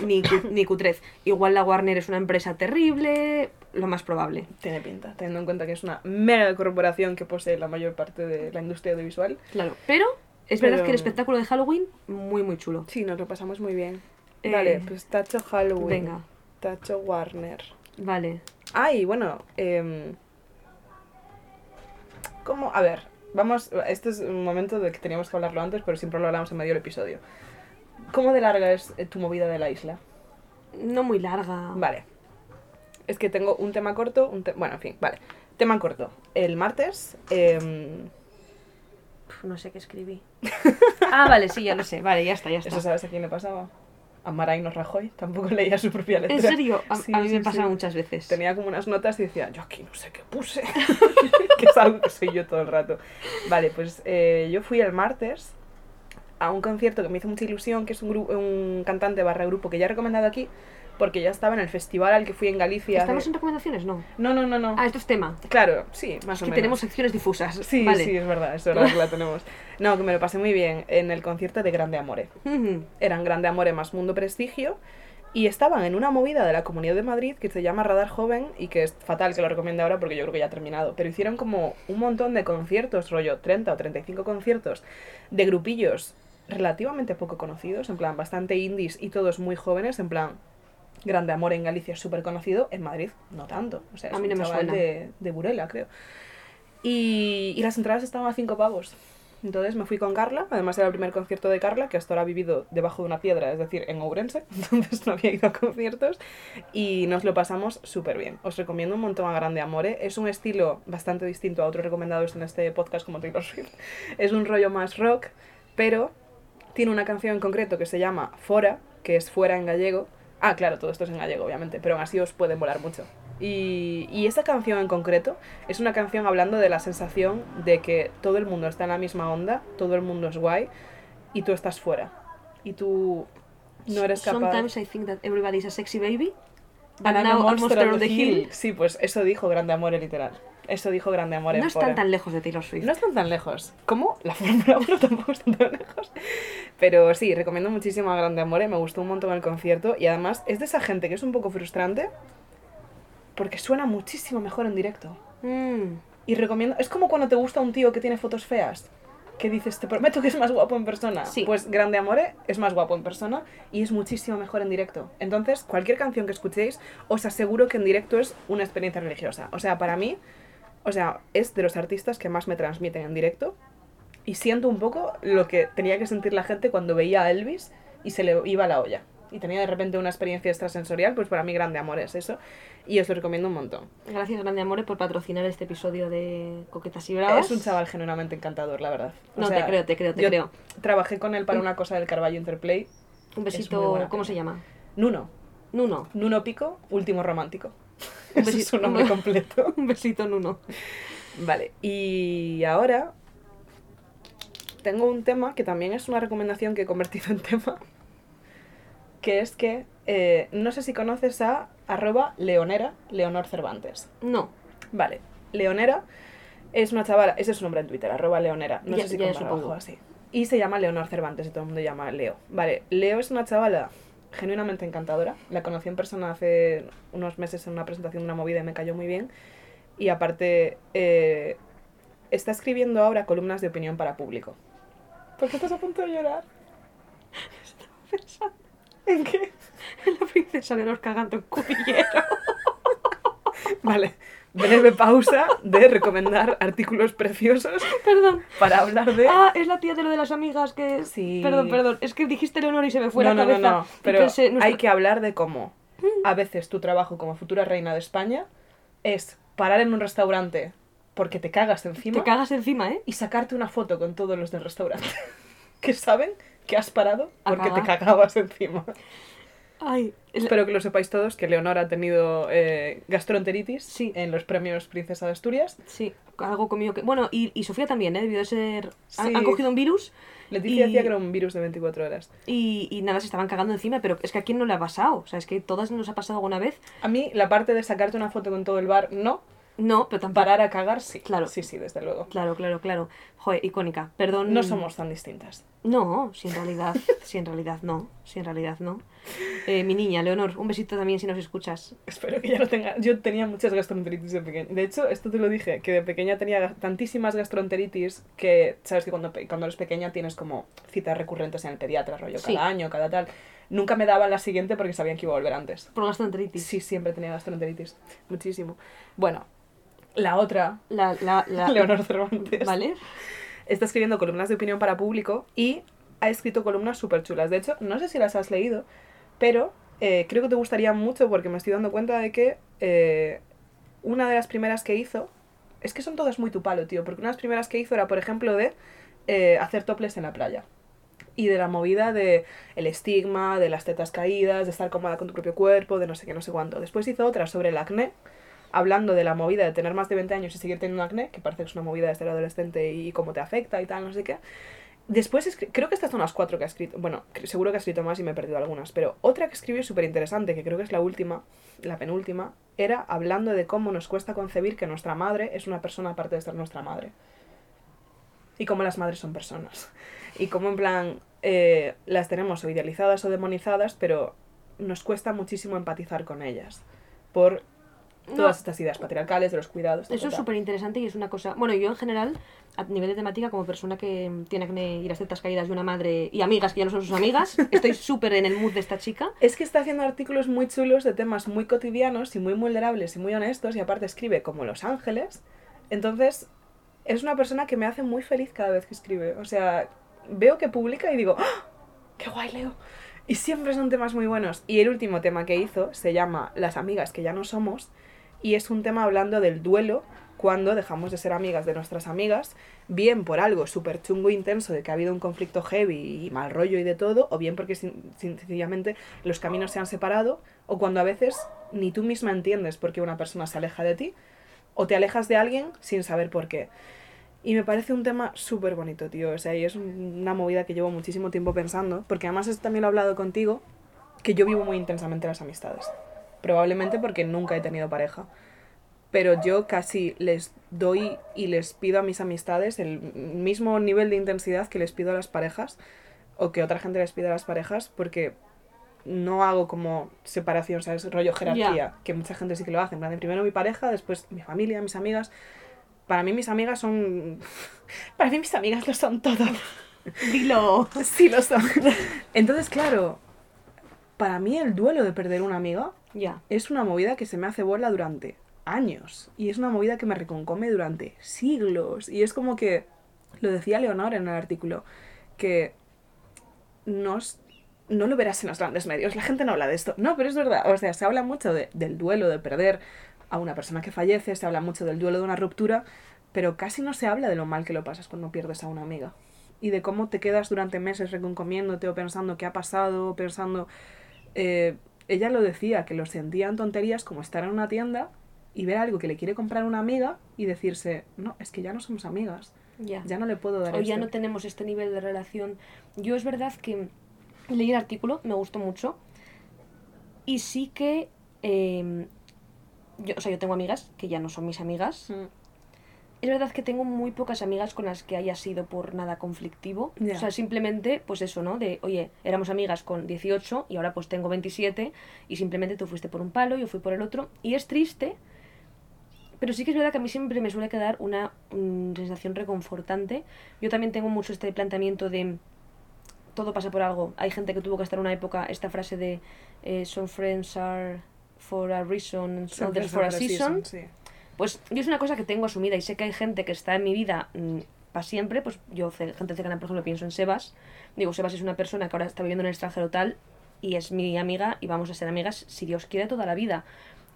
ni, ni cutrez. Igual la Warner es una empresa terrible, lo más probable. Tiene pinta, teniendo en cuenta que es una mega corporación que posee la mayor parte de la industria audiovisual. Claro. Pero es verdad que el espectáculo de Halloween, muy, muy chulo. Sí, nos lo pasamos muy bien. Eh, Vale, pues tacho Halloween. Venga, Tacho Warner. vale. Ay, bueno, em, ¿cómo? A ver, vamos, este es un momento de que teníamos que hablarlo antes, pero siempre lo hablamos en medio del episodio. ¿Cómo de larga es eh, tu movida de la isla? No muy larga. Vale. Es que tengo un tema corto, un te- bueno, en fin, vale. Tema corto. El martes, em, No sé qué escribí. ah, vale, sí, ya lo sé. Vale, ya está, ya está. ¿eso sabes a quién le pasaba? a Maraino Rajoy, tampoco leía su propia letra. ¿En serio? A, Sí, a mí sí, me pasa sí. muchas veces. Tenía como unas notas y decía, yo aquí no sé qué puse, que es algo que soy yo todo el rato. Vale, pues eh, yo fui el martes a un concierto que me hizo mucha ilusión, que es un, un cantante barra grupo que ya he recomendado aquí, porque ya estaba en el festival al que fui en Galicia. ¿Estamos de- en recomendaciones? No. No, no, no, no. Ah, esto es tema. Claro, sí, más Es o que menos. tenemos secciones difusas. Sí, vale. sí, es verdad, es verdad que la tenemos. No, que me lo pasé muy bien en el concierto de Grande Amore. Eran Grande Amore más Mundo Prestigio y estaban en una movida de la Comunidad de Madrid que se llama Radar Joven y que es fatal que lo recomiende ahora porque yo creo que ya ha terminado. Pero hicieron como un montón de conciertos, rollo 30 o 35 conciertos de grupillos relativamente poco conocidos, en plan bastante indies y todos muy jóvenes, en plan Grande Amore en Galicia es súper conocido, en Madrid no tanto. O sea, es A mí un no me chaval suena. De, de Burela, creo. Y, y las entradas estaban a 5 pavos. Entonces me fui con Carla, además era el primer concierto de Carla, que hasta ahora ha vivido debajo de una piedra, es decir, en Ourense, entonces no había ido a conciertos, y nos lo pasamos súper bien. Os recomiendo un montón a Grande Amore, es un estilo bastante distinto a otros recomendados en este podcast como Taylor Swift, es un rollo más rock, pero tiene una canción en concreto que se llama Fora, que es fuera en gallego. Ah, claro, todo esto es en gallego, obviamente, pero aún así os puede molar mucho. Y, y esa canción en concreto es una canción hablando de la sensación de que todo el mundo está en la misma onda, todo el mundo es guay y tú estás fuera. Y tú no eres capaz... Sometimes I think that everybody is a sexy baby. But And I'm a now a monster the hill. Sí, pues eso dijo Grande Amore literal. Eso dijo Grande Amore No están tan lejos de Taylor Swift. No están tan lejos. ¿Cómo? La Fórmula 1 tampoco está tan lejos. Pero sí, recomiendo muchísimo a Grande Amore. Me gustó un montón el concierto. Y además es de esa gente que es un poco frustrante. Porque suena muchísimo mejor en directo. Mm. Y recomiendo... Es como cuando te gusta un tío que tiene fotos feas. Que dices, te prometo que es más guapo en persona. Sí. Pues Grande Amore es más guapo en persona y es muchísimo mejor en directo. Entonces, cualquier canción que escuchéis, os aseguro que en directo es una experiencia religiosa. O sea, para mí, o sea, es de los artistas que más me transmiten en directo. Y siento un poco lo que tenía que sentir la gente cuando veía a Elvis y se le iba la olla. Y tenía de repente una experiencia extrasensorial, pues para mí Grande Amore es eso. Y os lo recomiendo un montón. Gracias, Grande Amore, por patrocinar este episodio de Coquetas y Bravas. Es un chaval genuinamente encantador, la verdad. O No, sea, te creo, te creo, te yo creo. Trabajé con él para una cosa del Carballo Interplay. Un besito, ¿cómo se llama? Nuno. Nuno. Nuno Pico, último romántico. Un Ese es su nombre completo. Un besito, Nuno. Vale, y ahora tengo un tema que también es una recomendación que he convertido en tema. Que es que eh, no sé si conoces a arroba leonera, Leonor Cervantes. No. Vale, Leonera es una chavala, ese es su nombre en Twitter, arroba Leonera, no Ya- sé si con supongo. así. Y se llama Leonor Cervantes y todo el mundo llama Leo. Vale, Leo es una chavala genuinamente encantadora. La conocí en persona hace unos meses en una presentación de una movida y me cayó muy bien. Y aparte, eh, está escribiendo ahora columnas de opinión para público. ¿Por qué estás a punto de llorar? ¿En qué? La princesa de los cagando en cubillero. Vale, breve pausa de recomendar artículos preciosos Perdón. para hablar de... Ah, es la tía de lo de las amigas que... Sí. Perdón, perdón. Es que dijiste Leonor y se me fue no, la no, cabeza. no, no, pero pensé, hay que hablar de cómo a veces tu trabajo como futura reina de España es parar en un restaurante porque te cagas encima Te cagas encima, ¿eh? y sacarte una foto con todos los del restaurante que saben que has parado porque te cagabas encima. Ay, es- Espero que lo sepáis todos que Leonor ha tenido eh, gastroenteritis Sí. en los premios Princesa de Asturias. Sí, algo comido que... Bueno, y, y Sofía también, ¿eh? Debió de ser... Han cogido un virus Leticia Y- decía que era un virus de 24 horas. y, y nada, se estaban cagando encima, pero es que a quién no le ha pasado. O sea, es que todas nos ha pasado alguna vez. A mí la parte de sacarte una foto con todo el bar, no. No, pero tampoco... Parar a cagar, sí. Claro. Sí, sí, desde luego. Claro, claro, claro. Joder, icónica. Perdón. No somos tan distintas. No, si en realidad, si en realidad no, si en realidad no. Eh, mi niña, Leonor, un besito también si nos escuchas. Espero que ya no tenga. Yo tenía muchas gastroenteritis de pequeña. De hecho, esto te lo dije, que de pequeña tenía tantísimas gastroenteritis que, sabes que cuando, cuando eres pequeña tienes como citas recurrentes en el pediatra, rollo, Sí. cada año, cada tal. Nunca me daban la siguiente porque sabían que iba a volver antes. Por gastroenteritis. Sí, siempre tenía gastroenteritis. Muchísimo. Bueno, la otra, La, la, la... Leonor Cervantes, ¿Vale? está escribiendo columnas de opinión para público y ha escrito columnas súper chulas. De hecho, no sé si las has leído, pero eh, creo que te gustaría mucho porque me estoy dando cuenta de que eh, una de las primeras que hizo, es que son todas muy tu palo, tío, porque una de las primeras que hizo era, por ejemplo, de eh, hacer toples en la playa. y de la movida de el estigma, de las tetas caídas, de estar cómoda con tu propio cuerpo, de no sé qué, no sé cuánto. Después hizo otra sobre el acné, hablando de la movida de tener más de 20 años y seguir teniendo acné, que parece que es una movida de ser adolescente y cómo te afecta y tal, no sé qué. Después, creo que estas son las cuatro que ha escrito. Bueno, seguro que ha escrito más y me he perdido algunas. Pero otra que escribió súper interesante, que creo que es la última, la penúltima, era hablando de cómo nos cuesta concebir que nuestra madre es una persona aparte de ser nuestra madre. Y cómo las madres son personas. Y cómo en plan eh, las tenemos o idealizadas o demonizadas, pero nos cuesta muchísimo empatizar con ellas. Por todas No. estas ideas patriarcales, de los cuidados. Eso es súper interesante y es una cosa... Bueno, yo en general, a nivel de temática, como persona que tiene acné y las tetas caídas de una madre y amigas que ya no son sus amigas, estoy súper en el mood de esta chica. Es que está haciendo artículos muy chulos de temas muy cotidianos y muy vulnerables y muy honestos y aparte escribe como Los Ángeles. Entonces, es una persona que me hace muy feliz cada vez que escribe. O sea, veo que publica y digo, ¡Ah! ¡qué guay Leo! Y siempre son temas muy buenos. Y el último tema que hizo se llama Las amigas que ya no somos y es un tema hablando del duelo cuando dejamos de ser amigas de nuestras amigas, bien por algo súper chungo e intenso de que ha habido un conflicto heavy y mal rollo y de todo, o bien porque sencillamente los caminos se han separado, o cuando a veces ni tú misma entiendes por qué una persona se aleja de ti, o te alejas de alguien sin saber por qué. Y me parece un tema súper bonito, tío. O sea, y es un- una movida que llevo muchísimo tiempo pensando, porque además también lo he hablado contigo, que yo vivo muy intensamente las amistades. Probablemente porque nunca he tenido pareja. Pero yo casi les doy y les pido a mis amistades el mismo nivel de intensidad que les pido a las parejas o que otra gente les pide a las parejas porque no hago como separación, ¿sabes? Rollo jerarquía, que mucha gente sí que lo hace. En plan, de primero mi pareja, después mi familia, mis amigas. Para mí mis amigas son... Para mí mis amigas lo son todo. Dilo. Sí lo son. Entonces, claro, para mí el duelo de perder una amiga Ya. es una movida que se me hace bola durante años. Y es una movida que me reconcome durante siglos. Y es como que, lo decía Leonor en el artículo, que no lo verás en los grandes medios. La gente no habla de esto. No, pero es verdad. O sea, se habla mucho de- del duelo, de perder a una persona que fallece, se habla mucho del duelo de una ruptura, pero casi no se habla de lo mal que lo pasas cuando pierdes a una amiga. Y de cómo te quedas durante meses reconcomiéndote o pensando qué ha pasado, o pensando... eh, ella lo decía, que lo sentía en tonterías como estar en una tienda y ver algo que le quiere comprar una amiga y decirse, no, es que ya no somos amigas, Ya. ya no le puedo dar o ya esto". no tenemos este nivel de relación. Yo es verdad que leí el artículo, me gustó mucho. Y sí que. eh, yo, o sea, yo tengo amigas que ya no son mis amigas. Mm. Es verdad que tengo muy pocas amigas con las que haya sido por nada conflictivo. O sea, simplemente, pues eso, ¿no? De, oye, éramos amigas con 18 y ahora pues tengo 27 y simplemente tú fuiste por un palo, yo fui por el otro. Y es triste, pero sí que es verdad que a mí siempre me suele quedar una mm, sensación reconfortante. Yo también tengo mucho este planteamiento de todo pasa por algo. Hay gente que tuvo que estar en una época, esta frase de eh, some friends are for a reason, and others for a season. sí. Pues yo es una cosa que tengo asumida y sé que hay gente que está en mi vida para siempre. Pues yo, gente cercana, por ejemplo, pienso en Sebas. Digo, Sebas es una persona que ahora está viviendo en el extranjero tal y es mi amiga y vamos a ser amigas si Dios quiere toda la vida.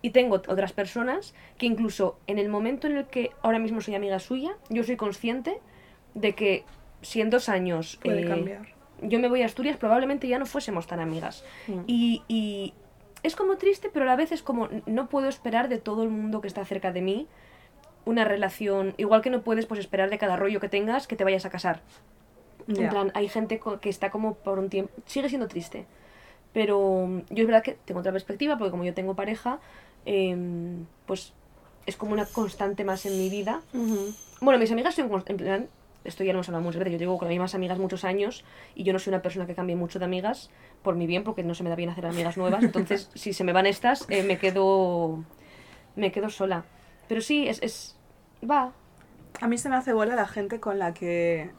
Y tengo otras personas que incluso en el momento en el que ahora mismo soy amiga suya, yo soy consciente de que si en dos años Puede eh, cambiar. yo me voy a Asturias, probablemente ya no fuésemos tan amigas. Mm. Y, y es como triste, pero a la vez es como no puedo esperar de todo el mundo que está cerca de mí una relación, igual que no puedes pues esperar de cada rollo que tengas que te vayas a casar. En plan, hay gente que está como por un tiempo, sigue siendo triste. Pero mm, yo es verdad que tengo otra perspectiva, porque como yo tengo pareja, em, pues es como una constante más en mi vida. Bueno, mis amigas son en plan, esto ya no hemos hablado muchas veces, yo llevo con las mismas amigas muchos años y yo no soy una persona que cambie mucho de amigas por mi bien, porque no se me da bien hacer amigas nuevas, entonces si se me van estas, eh, me quedo me quedo sola. Pero sí, es, es va, A mí se me hace bola la gente con la que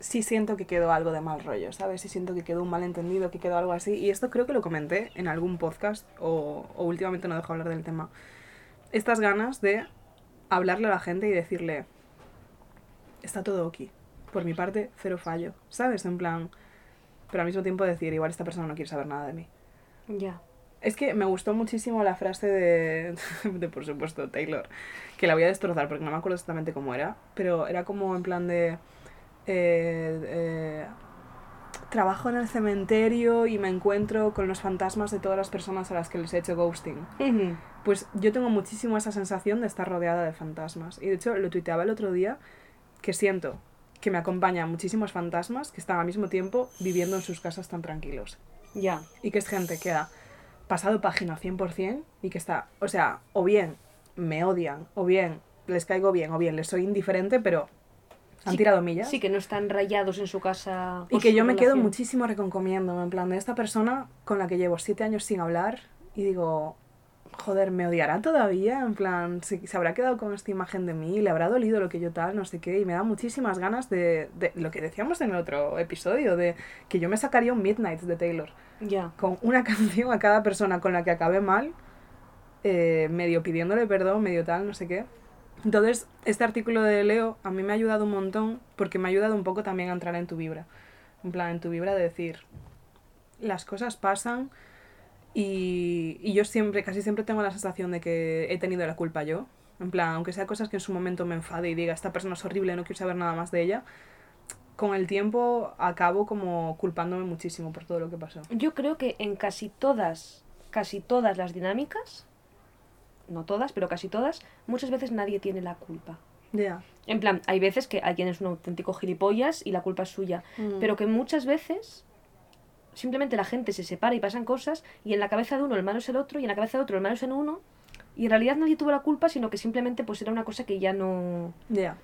sí siento que quedó algo de mal rollo, ¿sabes? Sí siento que quedó un malentendido, que quedó algo así. Y esto creo que lo comenté en algún podcast o, o últimamente no dejo hablar del tema. Estas ganas de hablarle a la gente y decirle, está todo aquí. Por mi parte, cero fallo, ¿sabes? En plan, pero al mismo tiempo decir, igual esta persona no quiere saber nada de mí. ya. Es que me gustó muchísimo la frase de, de, por supuesto, Taylor, que la voy a destrozar porque no me acuerdo exactamente cómo era, pero era como en plan de... eh, eh, trabajo en el cementerio y me encuentro con los fantasmas de todas las personas a las que les he hecho ghosting. Pues yo tengo muchísimo esa sensación de estar rodeada de fantasmas. Y de hecho lo tuiteaba el otro día que siento que me acompañan muchísimos fantasmas que están al mismo tiempo viviendo en sus casas tan tranquilos. Ya. Y que es gente que ha pasado página 100% y que está, o sea, o bien me odian, o bien les caigo bien, o bien les soy indiferente, pero han Sí, tirado millas. Sí, que no están rayados en su casa. Y que yo me quedo muchísimo reconcomiendo, en plan de esta persona con la que llevo siete años sin hablar y digo, joder, ¿me odiará todavía? En plan, ¿se, se habrá quedado con esta imagen de mí? ¿Le habrá dolido lo que yo tal? No sé qué. Y me da muchísimas ganas de, de lo que decíamos en el otro episodio, de que yo me sacaría un Midnight de Taylor Ya. con una canción a cada persona con la que acabé mal, eh, medio pidiéndole perdón, medio tal, no sé qué. Entonces, este artículo de Leo a mí me ha ayudado un montón porque me ha ayudado un poco también a entrar en tu vibra. En plan, en tu vibra de decir, las cosas pasan y, y yo siempre, casi siempre tengo la sensación de que he tenido la culpa yo. En plan, aunque sea cosas que en su momento me enfade y diga, esta persona es horrible, no quiero saber nada más de ella, con el tiempo acabo como culpándome muchísimo por todo lo que pasó. Yo creo que en casi todas, casi todas las dinámicas, no todas, pero casi todas, muchas veces nadie tiene la culpa. Ya. En plan, hay veces que alguien es un auténtico gilipollas y la culpa es suya, Mm. pero que muchas veces simplemente la gente se separa y pasan cosas y en la cabeza de uno el malo es el otro y en la cabeza de otro el malo es en uno y en realidad nadie tuvo la culpa, sino que simplemente pues era una cosa que ya no... Ya.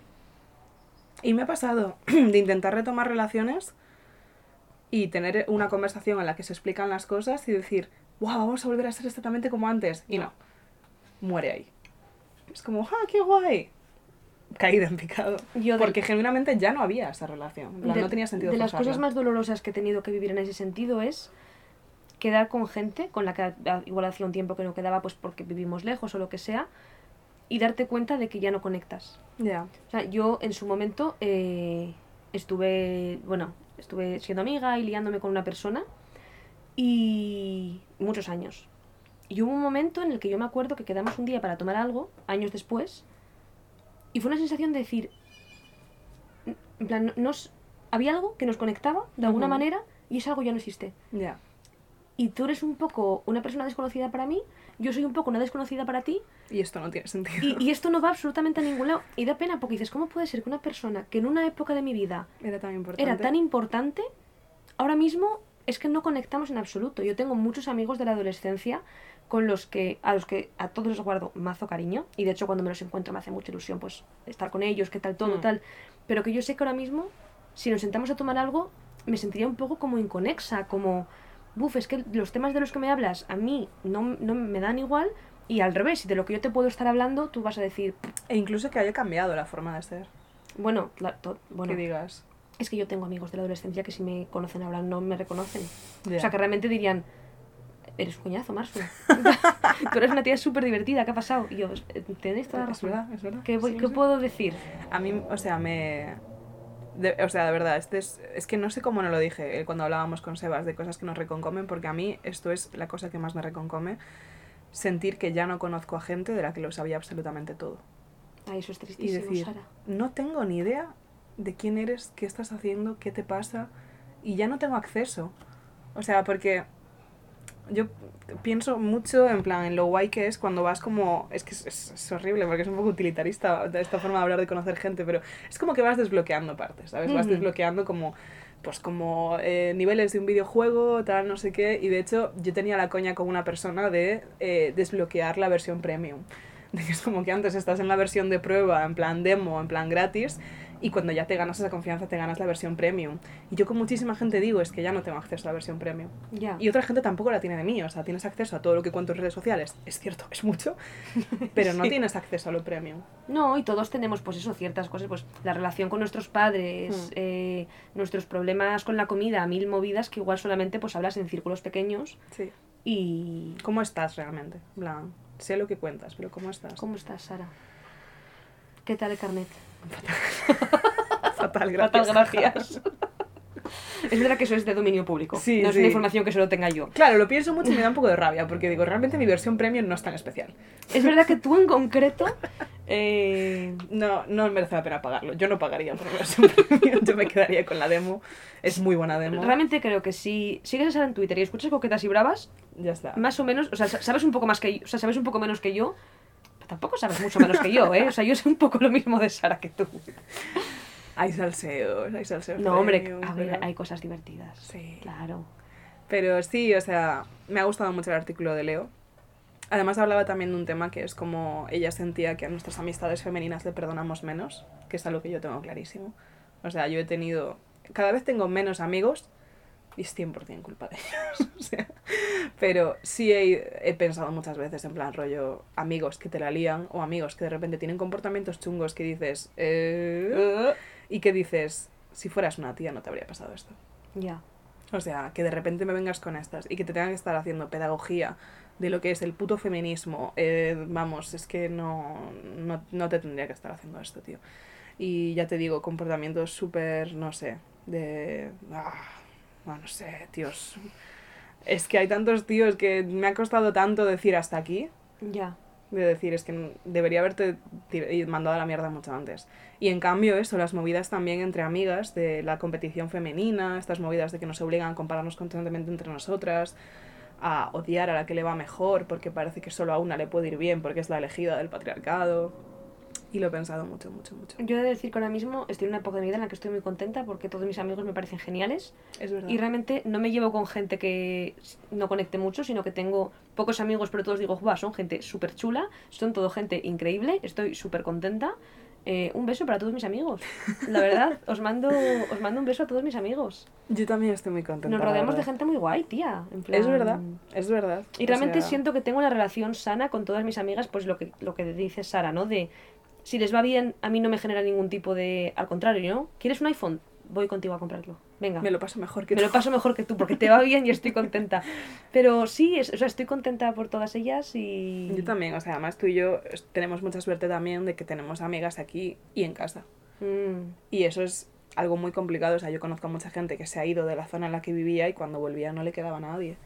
Y me ha pasado de intentar retomar relaciones y tener una conversación en la que se explican las cosas y decir, wow, vamos a volver a ser exactamente como antes. Y no, muere ahí. Es como, ¡ah, qué guay! Caída en picado. Yo de- Porque genuinamente ya no había esa relación. De, no tenía sentido de las cosas más dolorosas que he tenido que vivir en ese sentido es quedar con gente con la que igual hacía un tiempo que no quedaba pues porque vivimos lejos o lo que sea y darte cuenta de que ya no conectas. Ya. O sea, yo en su momento eh, estuve, bueno, estuve siendo amiga y liándome con una persona y muchos años. Y hubo un momento en el que yo me acuerdo que quedamos un día para tomar algo, años después, y fue una sensación de decir, en plan, nos, había algo que nos conectaba de alguna manera y ese algo ya no existe. Ya. Y tú eres un poco una persona desconocida para mí, yo soy un poco una desconocida para ti, Y esto no tiene sentido. y, y esto no va absolutamente a ningún lado. Y da pena porque dices, ¿cómo puede ser que una persona que en una época de mi vida Era tan importante. era tan importante, ahora mismo es que no conectamos en absoluto? Yo tengo muchos amigos de la adolescencia con los que a los que a todos les guardo mazo cariño y de hecho cuando me los encuentro me hace mucha ilusión pues estar con ellos, qué tal todo, Mm. tal, pero que yo sé que ahora mismo si nos sentamos a tomar algo me sentiría un poco como inconexa, como buf, es que los temas de los que me hablas a mí no, no me dan igual y al revés, si de lo que yo te puedo estar hablando tú vas a decir, E incluso que haya cambiado la forma de ser. bueno, to- bueno, Que digas. Es que yo tengo amigos de la adolescencia que si me conocen ahora no me reconocen. Ya. O sea, que realmente dirían, eres un coñazo, Marsu. Tú eres una tía súper divertida, ¿qué ha pasado? Y yo, "Eh, tenéis toda la Es razón. verdad, es verdad. ¿Qué, voy- Sí, qué sí. puedo decir? A mí, o sea, me... de- o sea, de verdad, este es, es que no sé cómo no lo dije eh, cuando hablábamos con Sebas de cosas que nos reconcomen, porque a mí esto es la cosa que más me reconcome, sentir que ya no conozco a gente de la que lo sabía absolutamente todo. Ay, eso es Y tristísimo, decir, Sara. no tengo ni idea de quién eres, qué estás haciendo, qué te pasa, y ya no tengo acceso. O sea, porque yo pienso mucho en plan en lo guay que es cuando vas como es que es, es- es horrible porque es un poco utilitarista esta forma de hablar de conocer gente pero es como que vas desbloqueando partes sabes vas Ujú. desbloqueando como pues como eh, niveles de un videojuego tal no sé qué y de hecho yo tenía la coña con una persona de eh, desbloquear la versión premium de que es como que antes estás en la versión de prueba en plan demo en plan gratis y cuando ya te ganas esa confianza te ganas la versión premium y yo con muchísima gente digo es que ya no tengo acceso a la versión premium Ya. y otra gente tampoco la tiene de mí, o sea, tienes acceso a todo lo que cuento en redes sociales, es cierto, es mucho, pero no Sí. tienes acceso a lo premium. No, y todos tenemos, pues eso, ciertas cosas, pues la relación con nuestros padres, Hmm. eh, nuestros problemas con la comida, mil movidas que igual solamente pues hablas en círculos pequeños Sí. y... ¿Cómo estás realmente? En plan, sé lo que cuentas, pero ¿cómo estás? ¿Cómo estás, Sara? ¿Qué tal carnet? Fatal, gracias. Fatal, gracias. Es verdad que eso es de dominio público. Sí, no es sí. una información que solo tenga yo. Claro, lo pienso mucho y me da un poco de rabia, porque digo, realmente mi versión premium no es tan especial. Es verdad que tú en concreto. eh, No, no merece la pena pagarlo. Yo no pagaría por la versión premium, yo me quedaría con la demo. Es muy buena demo. realmente creo que si sigues a Sara en Twitter y escuchas coquetas y bravas, Ya está. más o menos, o sea, sa- sabes un poco más que yo, o sea, sabes un poco menos que yo, tampoco sabes mucho menos que yo, ¿eh? O sea, yo sé un poco lo mismo de Sara que tú. Hay salseos, hay salseos. No, hombre, a ver, hay cosas divertidas. Sí. Claro. Pero sí, o sea, me ha gustado mucho el artículo de Leo. Además hablaba también de un tema que es como ella sentía que a nuestras amistades femeninas le perdonamos menos, que es algo que yo tengo clarísimo. O sea, yo he tenido... Cada vez tengo menos amigos y es 100% culpa de ellos. o sea, pero sí he, he pensado muchas veces en plan rollo amigos que te la lían o amigos que de repente tienen comportamientos chungos que dices... "Eh", y que dices, si fueras una tía no te habría pasado esto. Ya. O sea, que de repente me vengas con estas y que te tengan que estar haciendo pedagogía de lo que es el puto feminismo. eh, vamos, es que no, no, no te tendría que estar haciendo esto, tío. Y ya te digo, comportamientos súper, no sé, de... Ah, no, no sé, tíos. Es que hay tantos tíos que me ha costado tanto decir hasta aquí. Ya. De decir, es que debería haberte mandado a la mierda mucho antes. Y en cambio, eso, las movidas también entre amigas, de la competición femenina, estas movidas de que nos obligan a compararnos constantemente entre nosotras, a odiar a la que le va mejor porque parece que solo a una le puede ir bien porque es la elegida del patriarcado. Y lo he pensado mucho, mucho, mucho. Yo he de decir que ahora mismo estoy en una época de mi vida en la que estoy muy contenta porque todos mis amigos me parecen geniales Es verdad. y realmente no me llevo con gente que no conecte mucho, sino que tengo pocos amigos, pero todos digo, "Buah, son gente súper chula, son todo gente increíble, estoy súper contenta. Eh, un beso para todos mis amigos. La verdad, os mando, os mando un beso a todos mis amigos. Yo también estoy muy contenta. Nos rodeamos de gente muy guay, tía. En plan- Es verdad, es verdad. Y O realmente sea, siento que tengo una relación sana con todas mis amigas, pues lo que, lo que dice Sara, ¿no? De si les va bien, a mí no me genera ningún tipo de. Al contrario, ¿no? ¿Quieres un iPhone? Voy contigo a comprarlo. Venga. Me lo paso mejor que Me tú. lo paso mejor que tú, porque te va bien y estoy contenta. Pero sí, es- o sea, estoy contenta por todas ellas y. Yo también, o sea, además tú y yo tenemos mucha suerte también de que tenemos amigas aquí y en casa. Mm, Y eso es algo muy complicado. O sea, yo conozco a mucha gente que se ha ido de la zona en la que vivía y cuando volvía no le quedaba nadie.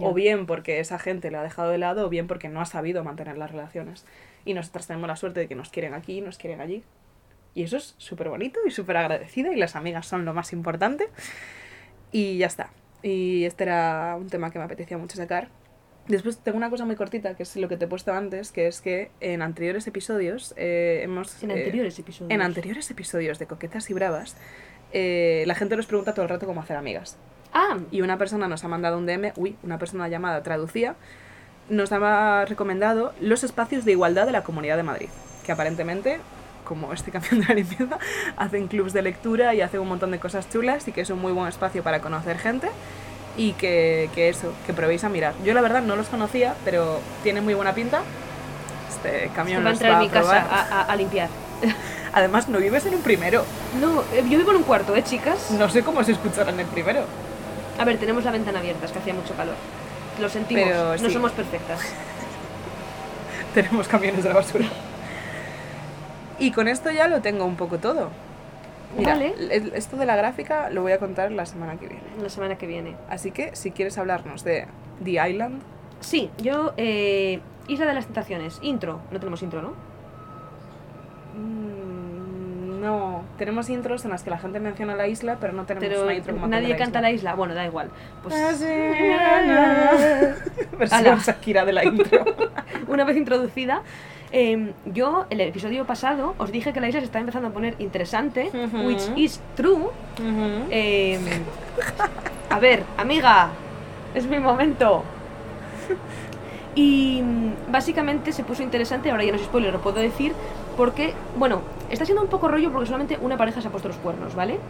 O bien porque esa gente le ha dejado de lado o bien porque no ha sabido mantener las relaciones. Y nosotras tenemos la suerte de que nos quieren aquí y nos quieren allí. Y eso es súper bonito y súper agradecida y las amigas son lo más importante. Y ya está. Y este era un tema que me apetecía mucho sacar. Después tengo una cosa muy cortita, que es lo que te he puesto antes, que es que en anteriores episodios eh, hemos... en eh, anteriores episodios. en anteriores episodios de Coquetas y Bravas, eh, la gente nos pregunta todo el rato cómo hacer amigas. Ah, Y una persona nos ha mandado un DM, uy, una persona llamada Traducía, nos ha recomendado los espacios de igualdad de la Comunidad de Madrid, que aparentemente, como este camión de la limpieza, hacen clubs de lectura y hacen un montón de cosas chulas y que es un muy buen espacio para conocer gente y que, que eso, que probéis a mirar. Yo la verdad no los conocía, pero tiene muy buena pinta. Este camión va a entrar va en mi casa probar. a, a- a limpiar. Además, no vives en un primero. No, eh, yo vivo en un cuarto, ¿eh, chicas? No sé cómo se escuchará en el primero. A ver, tenemos la ventana abierta, es que hacía mucho calor. Lo sentimos, Pero no sí. somos perfectas. Tenemos camiones de la basura. Y con esto ya lo tengo un poco todo. Mira, Vale. esto de la gráfica lo voy a contar la semana que viene. La semana que viene. Así que si quieres hablarnos de The Island, Sí, yo, eh, Isla de las Tentaciones, intro. No tenemos intro, ¿no? mm, no, tenemos intros en las que la gente menciona la isla, pero no tenemos Pero una intro como nadie canta la isla. Bueno, da igual. Pues Versión Ala. Shakira de la intro. una vez introducida, eh, yo, el episodio pasado, os dije que la isla se está empezando a poner interesante, which is true. Eh, a ver, amiga, es mi momento. Y mm, básicamente se puso interesante, ahora ya no es spoiler, lo puedo decir, porque, bueno, está siendo un poco rollo porque solamente una pareja se ha puesto los cuernos, ¿vale?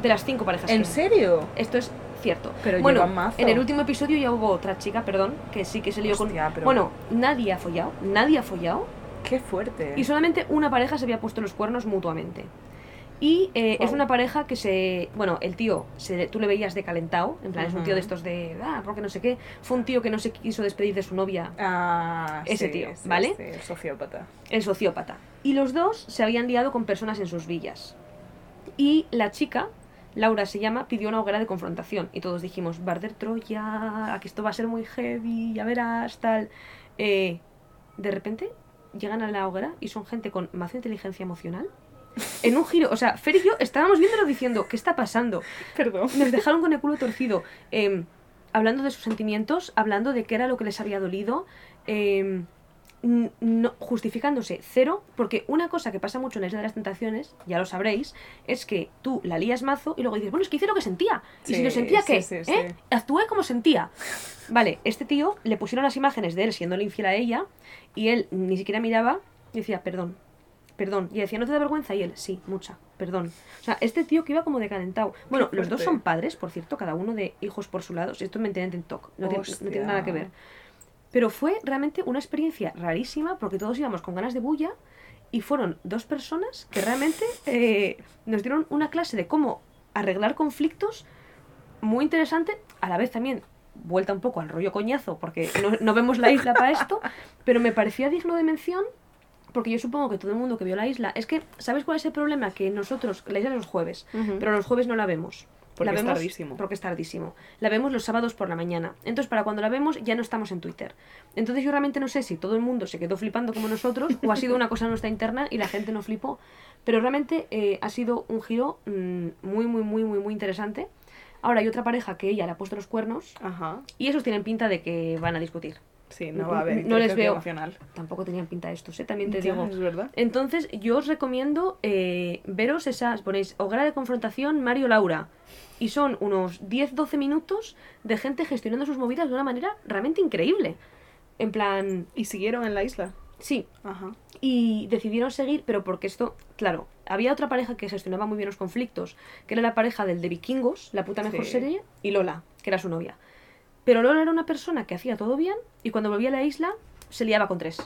De las cinco parejas. ¿En serio? Esto es cierto. Pero bueno, mazo. en el último episodio ya hubo otra chica, perdón, que sí que se lió Hostia, con... pero- Bueno, nadie ha follado, nadie ha follado, Qué fuerte. y solamente una pareja se había puesto los cuernos mutuamente. Y eh, es una pareja que se. Bueno, el tío, se, tú le veías decalentado, en plan, es un tío de estos de. Ah, porque no sé qué. Fue un tío que no se quiso despedir de su novia, Ah, Ese sí, tío, sí, ¿vale? sí, el sociópata. el sociópata. Y los dos se habían liado con personas en sus villas. Y la chica Laura se llama, pidió una hoguera de confrontación. Y todos dijimos, Barder Troya, aquí esto va a ser muy heavy, ya verás, tal. Eh, de repente llegan a la hoguera y son gente con más inteligencia emocional. En un giro, o sea, Fer y yo estábamos viéndolo diciendo, ¿qué está pasando? Perdón. Nos dejaron con el culo torcido, eh, hablando de sus sentimientos, hablando de qué era lo que les había dolido, eh, no, justificándose cero, porque una cosa que pasa mucho en la Isla de las Tentaciones, ya lo sabréis, es que tú la lías mazo y luego dices, bueno, es que hice lo que sentía. y si lo sentía, sí, ¿qué? sí, ¿Eh? Actué como sentía. Vale, este tío le pusieron las imágenes de él siendo infiel a ella y él ni siquiera miraba y decía, perdón, perdón. Y decía, ¿no te da vergüenza? Y él, sí, mucha, perdón. O sea, este tío que iba como decalentado. Bueno, los dos son padres, por cierto, cada uno de hijos por su lado. Esto me entienden en TikTok, no tiene, no tiene nada que ver. Pero fue realmente una experiencia rarísima porque todos íbamos con ganas de bulla y fueron dos personas que realmente eh, nos dieron una clase de cómo arreglar conflictos muy interesante, a la vez también vuelta un poco al rollo coñazo porque no, no vemos la isla para esto, pero me parecía digno de mención porque yo supongo que todo el mundo que vio la isla es que, ¿sabes cuál es el problema? Que nosotros, la isla es los jueves, Ujú. pero los jueves no la vemos. Porque la es vemos tardísimo. Porque es tardísimo. La vemos los sábados por la mañana. Entonces, para cuando la vemos, ya no estamos en Twitter. Entonces, yo realmente no sé si todo el mundo se quedó flipando como nosotros o ha sido una cosa nuestra interna y la gente no flipó. Pero realmente eh, ha sido un giro mm, muy, muy, muy, muy, muy interesante. Ahora hay otra pareja que ella le ha puesto los cuernos Ajá. y esos tienen pinta de que van a discutir. Sí, no va a haber No les veo. emocional. Tampoco tenían pinta estos, ¿eh? También te Ya, digo. Es verdad. Entonces, yo os recomiendo eh, veros esas, ponéis Hoguera de Confrontación Mario Laura. Y son unos 10-12 minutos de gente gestionando sus movidas de una manera realmente increíble. En plan, ¿Y siguieron en la isla? sí, Ajá. y decidieron seguir, pero porque esto, claro, había otra pareja que gestionaba muy bien los conflictos, que era la pareja del de Vikingos, la puta mejor Sí. serie, y Lola, que era su novia. Pero Lola era una persona que hacía todo bien y cuando volvía a la isla se liaba con tres.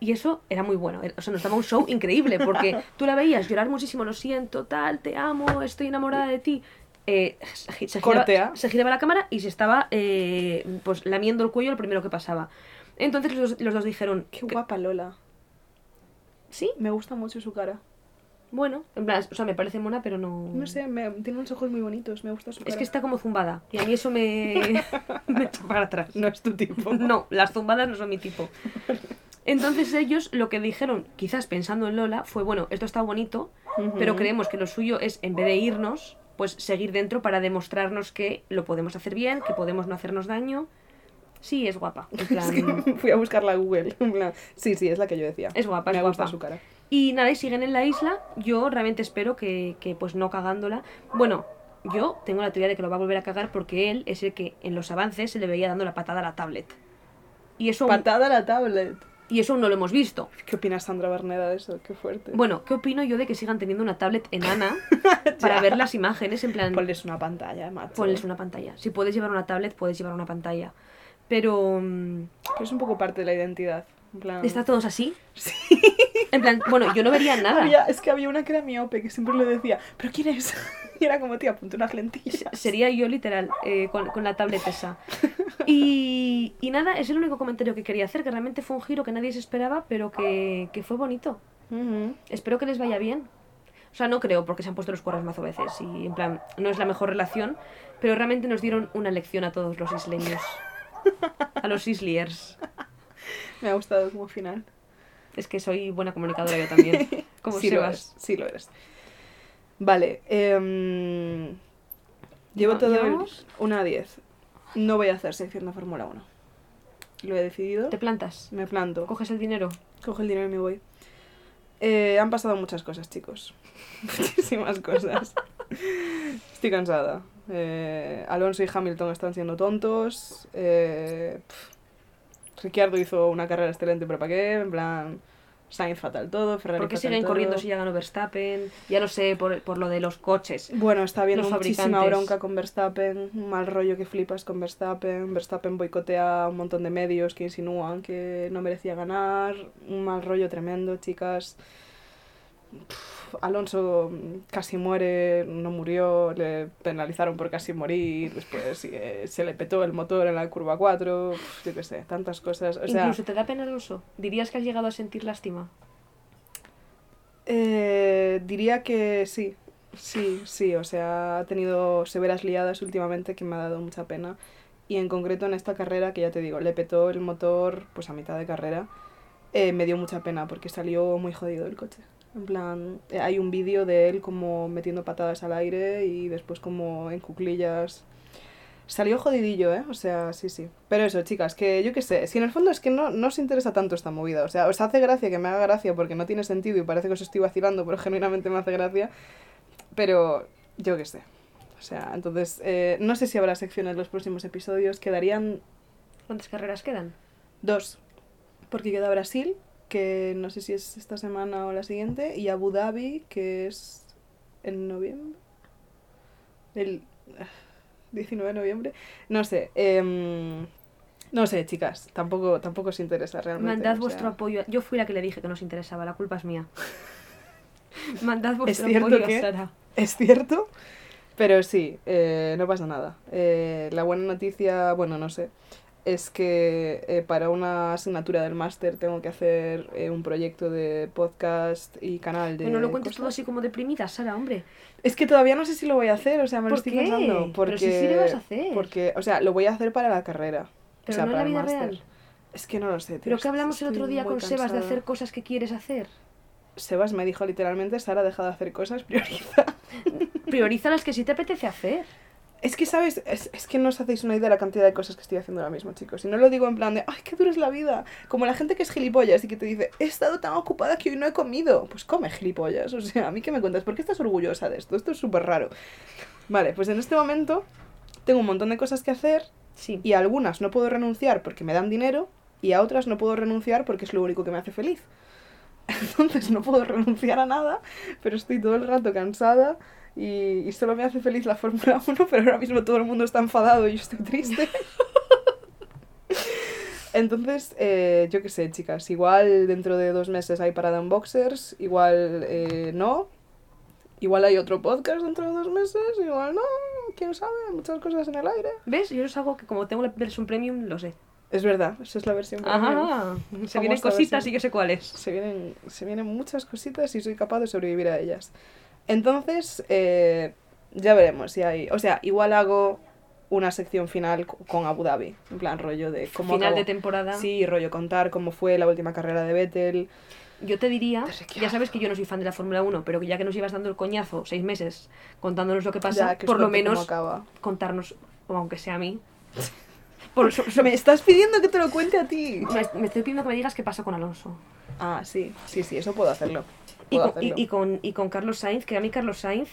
Y eso era muy bueno. O sea, nos daba un show increíble porque tú la veías llorar muchísimo, lo siento, tal, te amo, estoy enamorada de ti. Eh, se, gi- se giraba, Cortea. se giraba la cámara y se estaba eh, pues lamiendo el cuello lo primero que pasaba. Entonces los, dos- los dos dijeron, Qué guapa Lola. sí, Me gusta mucho su cara. Bueno, en plan, o sea, me parece mona, pero no... No sé, me- tiene unos ojos muy bonitos. Me gusta su cara. Es que está como zumbada y a mí eso me, me echa para atrás. No es tu tipo. No, las zumbadas no son mi tipo. Entonces ellos lo que dijeron, quizás pensando en Lola, fue, bueno, esto está bonito, pero creemos que lo suyo es, en vez de irnos, pues seguir dentro para demostrarnos que lo podemos hacer bien, que podemos no hacernos daño. Sí, es guapa. en Es que fui a buscarla a Google. en plan, Sí, sí, es la que yo decía. Es guapa, Me es gusta guapa. su cara. Y nada, y siguen en la isla. Yo realmente espero que, que, pues no cagándola. Bueno, yo tengo la teoría de que lo va a volver a cagar porque él es el que en los avances se le veía dando la patada a la tablet. Y eso, aún- Patada a la tablet. y eso aún no lo hemos visto. ¿Qué opina Sandra Berneda de eso? Qué fuerte. Bueno, ¿qué opino yo de que sigan teniendo una tablet enana para ver las imágenes? En plan, Ponles una pantalla, macho. ponles una pantalla. Si puedes llevar una tablet, puedes llevar una pantalla. Pero mm, Pero es un poco parte de la identidad. En plan... ¿está todos así? En plan, bueno, yo no vería nada. Había- es que había una que era miope que siempre le decía, ¿pero quién es? Y era como, tío, apunta unas lentillas. Sería yo literal eh, con, con la tablet esa. Y, y nada, es el único comentario que quería hacer, que realmente fue un giro que nadie se esperaba, pero que, que fue bonito. Espero que les vaya bien. O sea, no creo, porque se han puesto los cuernos mazo veces y en plan, no es la mejor relación, pero realmente nos dieron una lección a todos los isleños. A los isliers. Me ha gustado como final. Es que soy buena comunicadora yo también. Como sí lo Sebas. eres, sí lo eres. Vale, em, llevo No, todo el- ¿llevamos? una a 10. No voy a hacer sección de Fórmula 1. Lo he decidido. Te plantas. Me planto. Coges el dinero. Coge el dinero y me voy. Eh, han pasado muchas cosas, chicos. Muchísimas cosas. Estoy cansada. Eh, Alonso y Hamilton están siendo tontos. Eh, pff, Ricciardo hizo una carrera excelente, pero ¿para qué? En plan, Sainz fatal todo, Ferrari ¿Por qué fatal siguen todo. corriendo si ya ganó Verstappen? Ya lo sé, por, por lo de los coches. Bueno, está habiendo muchísima bronca con Verstappen, un mal rollo que flipas con Verstappen. Verstappen boicotea un montón de medios que insinúan que no merecía ganar, un mal rollo tremendo, chicas. Alonso casi muere, no murió, le penalizaron por casi morir, después eh, se le petó el motor en la curva 4, pff, yo qué sé, tantas cosas. O sea, Incluso te da pena Alonso. ¿Dirías que has llegado a sentir lástima? eh, diría que sí, Sí, sí, o sea, ha tenido severas liadas últimamente que me ha dado mucha pena. Y en concreto en esta carrera, que ya te digo, le petó el motor pues a mitad de carrera, eh, me dio mucha pena porque salió muy jodido el coche. En plan, eh, hay un vídeo de él como metiendo patadas al aire y después como en cuclillas. Salió jodidillo, ¿eh? O sea, sí, sí. Pero eso, chicas, que yo qué sé, si en el fondo es que no, no os interesa tanto esta movida. O sea, os hace gracia que me haga gracia porque no tiene sentido y parece que os estoy vacilando, pero genuinamente me hace gracia. Pero yo qué sé. O sea, entonces, eh, no sé si habrá secciones en los próximos episodios. Quedarían ¿Cuántas carreras quedan? dos. Porque queda Brasil, que no sé si es esta semana o la siguiente, y Abu Dhabi, que es en noviembre. El ah, 19 de noviembre. No sé. em, no sé, chicas. Tampoco, tampoco os interesa realmente. Mandad o vuestro apoyo. Yo fui la que le dije que nos interesaba, la culpa es mía. Mandad vuestro cierto apoyo que- a Sara. Es cierto, pero sí, eh, no pasa nada. Eh, la buena noticia, bueno, no sé, es que eh, para una asignatura del máster tengo que hacer eh, un proyecto de podcast y canal de. No lo cuentes todo así como deprimida, Sara, hombre. Es que todavía no sé si lo voy a hacer, o sea, me lo ¿Por estoy qué? pensando. Pero Porque, si sí lo vas a hacer. Porque, o sea, lo voy a hacer para la carrera. o Pero sea, no para la el vida máster. real. Es que no lo sé. tío, Pero que hablamos el otro día con Sebas de hacer cosas que quieres hacer. Sebas me dijo literalmente, Sara, deja de hacer cosas, prioriza. Prioriza las que sí te apetece hacer. Es que, ¿sabes? Es, es que no os hacéis una idea de la cantidad de cosas que estoy haciendo ahora mismo, chicos. Y no lo digo en plan de, ay, qué dura es la vida. Como la gente que es gilipollas y que te dice, he estado tan ocupada que hoy no he comido. Pues come gilipollas. O sea, a mí qué me cuentas, ¿por qué estás orgullosa de esto? Esto es súper raro. Vale, pues en este momento tengo un montón de cosas que hacer Sí. y a algunas no puedo renunciar porque me dan dinero y a otras no puedo renunciar porque es lo único que me hace feliz. Entonces no puedo renunciar a nada, pero estoy todo el rato cansada y, y solo me hace feliz la Fórmula 1, pero ahora mismo todo el mundo está enfadado y yo estoy triste. Entonces, eh, yo qué sé, chicas, igual dentro de dos meses hay parada en boxers, igual eh, no, igual hay otro podcast dentro de dos meses, igual no, quién sabe, muchas cosas en el aire. ¿Ves? Yo es algo que como tengo la versión premium, lo sé. Es verdad, esa es la versión premium. Ajá. Se ¿Cómo vienen cositas versión? y yo sé cuáles. Se vienen, se vienen muchas cositas y soy capaz de sobrevivir a ellas. Entonces, eh, ya veremos si hay... O sea, igual hago una sección final co- con Abu Dhabi. En plan, rollo de cómo Final acabó- de temporada. Sí, rollo contar cómo fue la última carrera de Vettel. Yo te diría, Te ya sabes que yo no soy fan de la Fórmula 1, pero que ya que nos ibas dando el coñazo seis meses contándonos lo que pasa, Ya, que por lo menos acaba. contarnos, o aunque sea a mí. Por, so- so- Me estás pidiendo que te lo cuente a ti. me, me estoy pidiendo que me digas qué pasa con Alonso. Ah, sí, sí, sí, eso puedo hacerlo. Y Puedo con, y- hacerlo. y con, y con Carlos Sainz, que a mí Carlos Sainz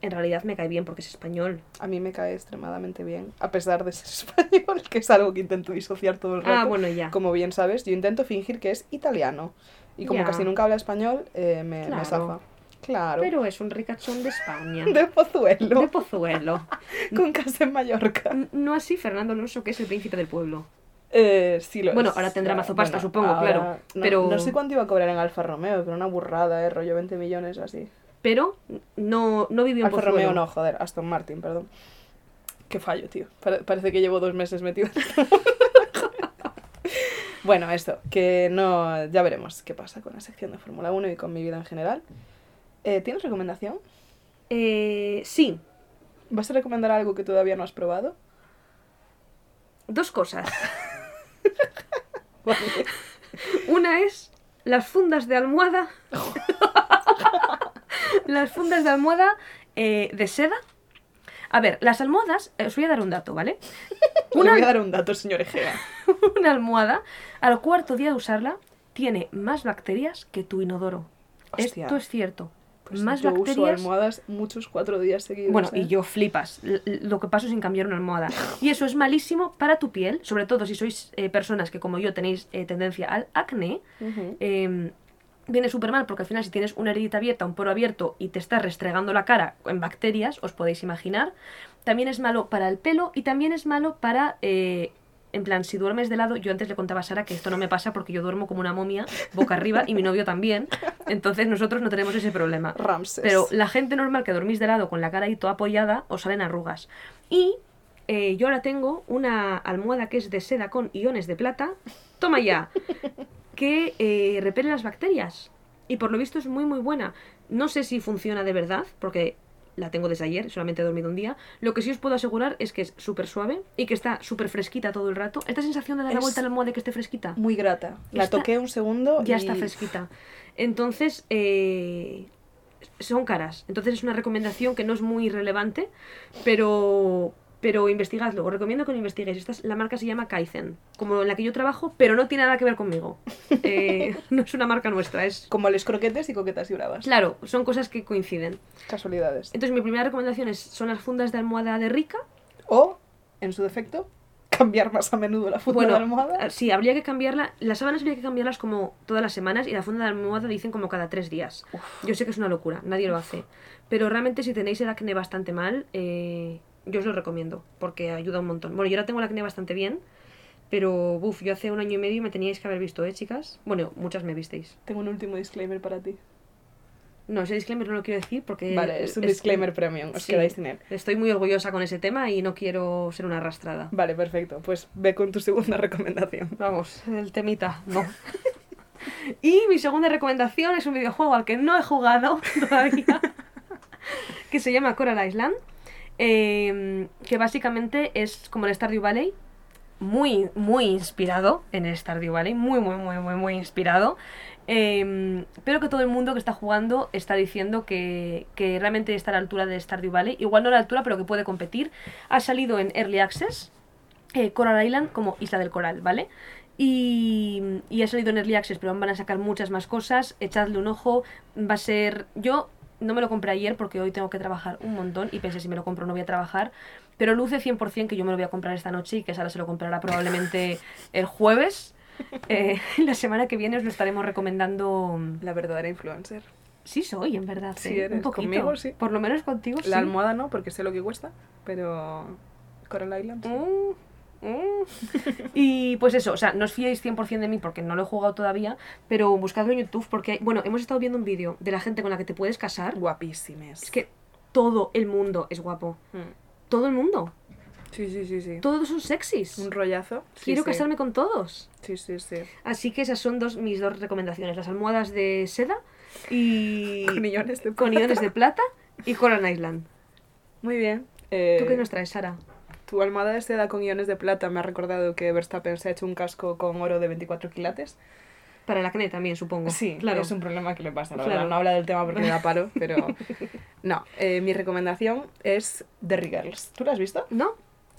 en realidad me cae bien porque es español. A mí me cae extremadamente bien, a pesar de ser español, que es algo que intento disociar todo el rato. Ah, bueno, ya. Como bien sabes, yo intento fingir que es italiano. Y como Ya. casi nunca habla español, eh, me, me Claro. zafa. Claro. Pero es un ricachón de España. De Pozuelo. De Pozuelo. Con casa en Mallorca. No así Fernando Alonso, que es el príncipe del pueblo. Eh, sí lo Bueno, es. ahora tendrá mazo pasta, supongo, claro, No, pero- no sé cuánto iba a cobrar en Alfa Romeo, pero una burrada, eh, rollo 20 millones así. Pero no, no vivió en Alfa. Romeo no, joder, Aston Martin, perdón. Qué fallo, tío. Pare- parece que llevo dos meses metido en. Bueno, esto, que no. Ya veremos qué pasa con la sección de Fórmula 1 y con mi vida en general. Eh, ¿Tienes recomendación? Eh, sí, ¿Vas a recomendar algo que todavía no has probado? dos cosas. Una es las fundas de almohada. las fundas de almohada eh, de seda. A ver, las almohadas, eh, os voy a dar un dato, ¿vale? Le Una, voy a dar un dato, señor Egea. una almohada, al cuarto día de usarla, tiene más bacterias que tu inodoro. Hostia. Esto es cierto. Pues más yo uso bacterias. almohadas muchos cuatro días seguidos. Bueno, ¿eh? y yo flipas lo que paso sin cambiar una almohada. Y eso es malísimo para tu piel, sobre todo si sois eh, personas que como yo tenéis eh, tendencia al acné. Eh, viene súper mal porque al final si tienes una heridita abierta, un poro abierto y te estás restregando la cara en bacterias, os podéis imaginar. También es malo para el pelo y también es malo para... en plan, si duermes de lado, yo antes le contaba a Sara que esto no me pasa porque yo duermo como una momia, boca arriba, y mi novio también. Entonces nosotros no tenemos ese problema. Ramses. Pero la gente normal que dormís de lado con la cara ahí toda apoyada, os salen arrugas. Y eh, yo ahora tengo una almohada que es de seda con iones de plata, toma ya, que eh, repele las bacterias. Y por lo visto es muy muy buena. No sé si funciona de verdad, porque la tengo desde ayer, solamente he dormido un día. Lo que sí os puedo asegurar es que es súper suave y que está súper fresquita todo el rato. Esta sensación de dar la vuelta a la almohada y que esté fresquita. Muy grata. La Está- toqué un segundo Ya y- está fresquita. Entonces, eh, son caras. Entonces es una recomendación que no es muy relevante, pero, pero investigadlo. Os recomiendo que lo investiguéis. Esta es- la marca se llama Kaizen, como en la que yo trabajo, pero no tiene nada que ver conmigo. Eh, no es una marca nuestra, es... Como les croquetes y coquetas y bravas. Claro, son cosas que coinciden. Casualidades. Entonces mi primera recomendación es, son las fundas de almohada de Rica. O, en su defecto, cambiar más a menudo la funda Bueno, de almohada. ah, sí, habría que cambiarla. Las sábanas habría que cambiarlas como todas las semanas y la funda de almohada dicen como cada tres días. Yo sé que es una locura, nadie lo hace. Pero realmente si tenéis el acné bastante mal, eh, yo os lo recomiendo porque ayuda un montón. Bueno, yo ahora tengo el acné bastante bien, pero buf, yo hace un año y medio me teníais que haber visto, ¿eh, chicas? Bueno, muchas me visteis. Tengo un último disclaimer para ti. No, ese disclaimer no lo quiero decir porque... Vale, es un disclaimer premium, os sí, quedáis sin él. Estoy muy orgullosa con ese tema y no quiero ser una arrastrada. Vale, perfecto. Pues ve con tu segunda recomendación. Vamos, el temita, no. y mi segunda recomendación es un videojuego al que no he jugado todavía, que se llama Coral Island, eh, que básicamente es como el Stardew Valley, muy, muy inspirado en el Stardew Valley, muy, muy, muy, muy, muy inspirado. eh, pero que todo el mundo que está jugando está diciendo que, que realmente está a la altura de Stardew Valley. Igual no a la altura, pero que puede competir. Ha salido en Early Access, eh, Coral Island como Isla del Coral, ¿vale? Y, y ha salido en Early Access, pero van a sacar muchas más cosas. Echadle un ojo. Va a ser. Yo no me lo compré ayer porque hoy tengo que trabajar un montón y pensé si me lo compro no voy a trabajar. Pero luce 100% que yo me lo voy a comprar esta noche y que Sara se lo comprará probablemente el jueves. Eh, la semana que viene os lo estaremos recomendando. La verdadera influencer. Sí soy, en verdad. Sí ¿eh? eres. Un poquito. Conmigo, sí. Por lo menos contigo sí. La almohada no, porque sé lo que cuesta, pero Coral Island. sí. Mm. y pues eso, o sea, no os fiéis 100% de mí porque no lo he jugado todavía, pero buscadlo en YouTube porque, bueno, hemos estado viendo un vídeo de la gente con la que te puedes casar. Guapísimes. Es que todo el mundo es guapo. Mm. Todo el mundo. Sí, sí, sí, sí. Todos son sexys. Un rollazo. Sí, Quiero sí. casarme con todos. Sí, sí, sí. Así que esas son dos, mis dos recomendaciones. Las almohadas de seda y... Con de con iones de plata y Coral Island. Muy bien. Eh, ¿Tú qué nos traes, Sara? Tu almohada de seda con iones de plata me ha recordado que Verstappen se ha hecho un casco con oro de 24 quilates. Para el acné también, supongo. Sí, claro. es un problema que le pasa, la Claro. verdad. No habla del tema porque me da palo, pero... No, eh, mi recomendación es The Girls. ¿Tú la has visto? ¿No?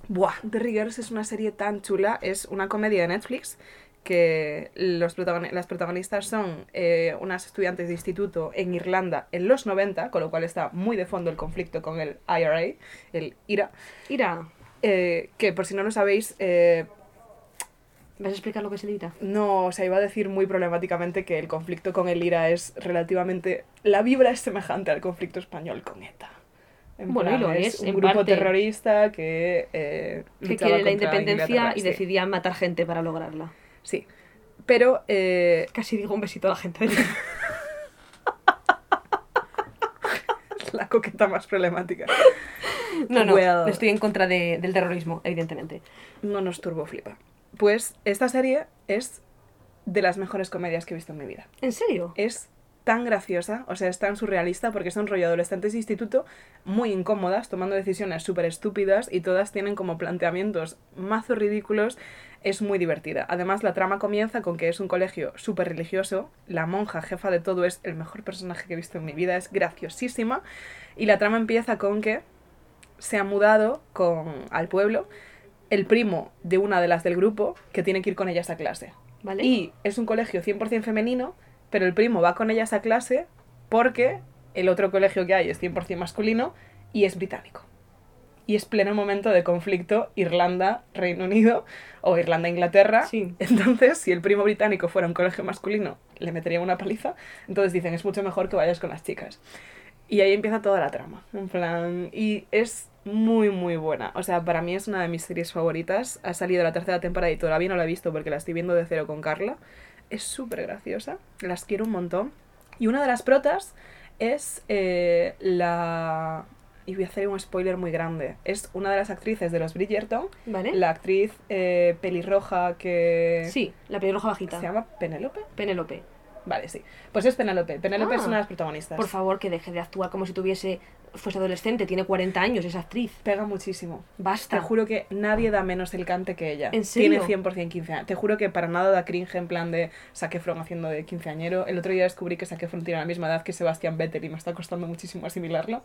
Buah, The Girls es una serie tan chula. Es una comedia de Netflix que los protagoni- las protagonistas son eh, unas estudiantes de instituto en Irlanda en los 90, con lo cual está muy de fondo el conflicto con el IRA, el IRA, Ira, eh, que por si no lo sabéis, eh, ¿vas a explicar lo que es el IRA? no, o sea, iba a decir muy problemáticamente que el conflicto con el IRA es relativamente... La vibra es semejante al conflicto español con ETA. En Bueno, y lo es un en grupo parte. terrorista que... eh, Que quiere la independencia y sí. decidía matar gente para lograrla. Sí. Pero eh, Casi digo un besito a la gente. del IRA. la coqueta más problemática. No, no, Well. estoy en contra de- del terrorismo, evidentemente. No nos turbo flipa. Pues esta serie es de las mejores comedias que he visto en mi vida. ¿En serio? Es tan graciosa, o sea, es tan surrealista porque son rollo adolescentes de instituto muy incómodas, tomando decisiones súper estúpidas y todas tienen como planteamientos mazo ridículos. Es muy divertida. Además, la trama comienza con que es un colegio súper religioso. La monja jefa de todo es el mejor personaje que he visto en mi vida, es graciosísima. Y la trama empieza con que se ha mudado con, al pueblo el primo de una de las del grupo que tiene que ir con ellas a clase. ¿Vale? Y es un colegio 100% femenino, pero el primo va con ellas a clase porque el otro colegio que hay es 100% masculino y es británico. Y es pleno momento de conflicto Irlanda-Reino Unido o Irlanda-Inglaterra. Sí. Entonces, si el primo británico fuera un colegio masculino, le metería una paliza. Entonces dicen, es mucho mejor que vayas con las chicas. Y ahí empieza toda la trama. En plan. Y es muy, muy buena. O sea, para mí es una de mis series favoritas. Ha salido la tercera temporada y todavía no la he visto porque la estoy viendo de cero con Carla. Es súper graciosa. Las quiero un montón. Y una de las protas es eh, la. Y voy a hacer un spoiler muy grande. Es una de las actrices de los Bridgerton. ¿Vale? La actriz eh, pelirroja que. Sí, la pelirroja bajita. ¿Se llama Penélope? Penélope. Vale, sí. Pues es Penélope. Penélope Ah. es una de las protagonistas. Por favor, que deje de actuar como si tuviese fuese adolescente, tiene 40 años, es actriz. Pega muchísimo. Basta. Te juro que nadie da menos el cante que ella. ¿En serio? Tiene 100% 15 años. Te juro que para nada da cringe en plan de Zac Efron haciendo de quinceañero. El otro día descubrí que Zac Efron tiene la misma edad que Sebastián Vettel y me está costando muchísimo asimilarlo.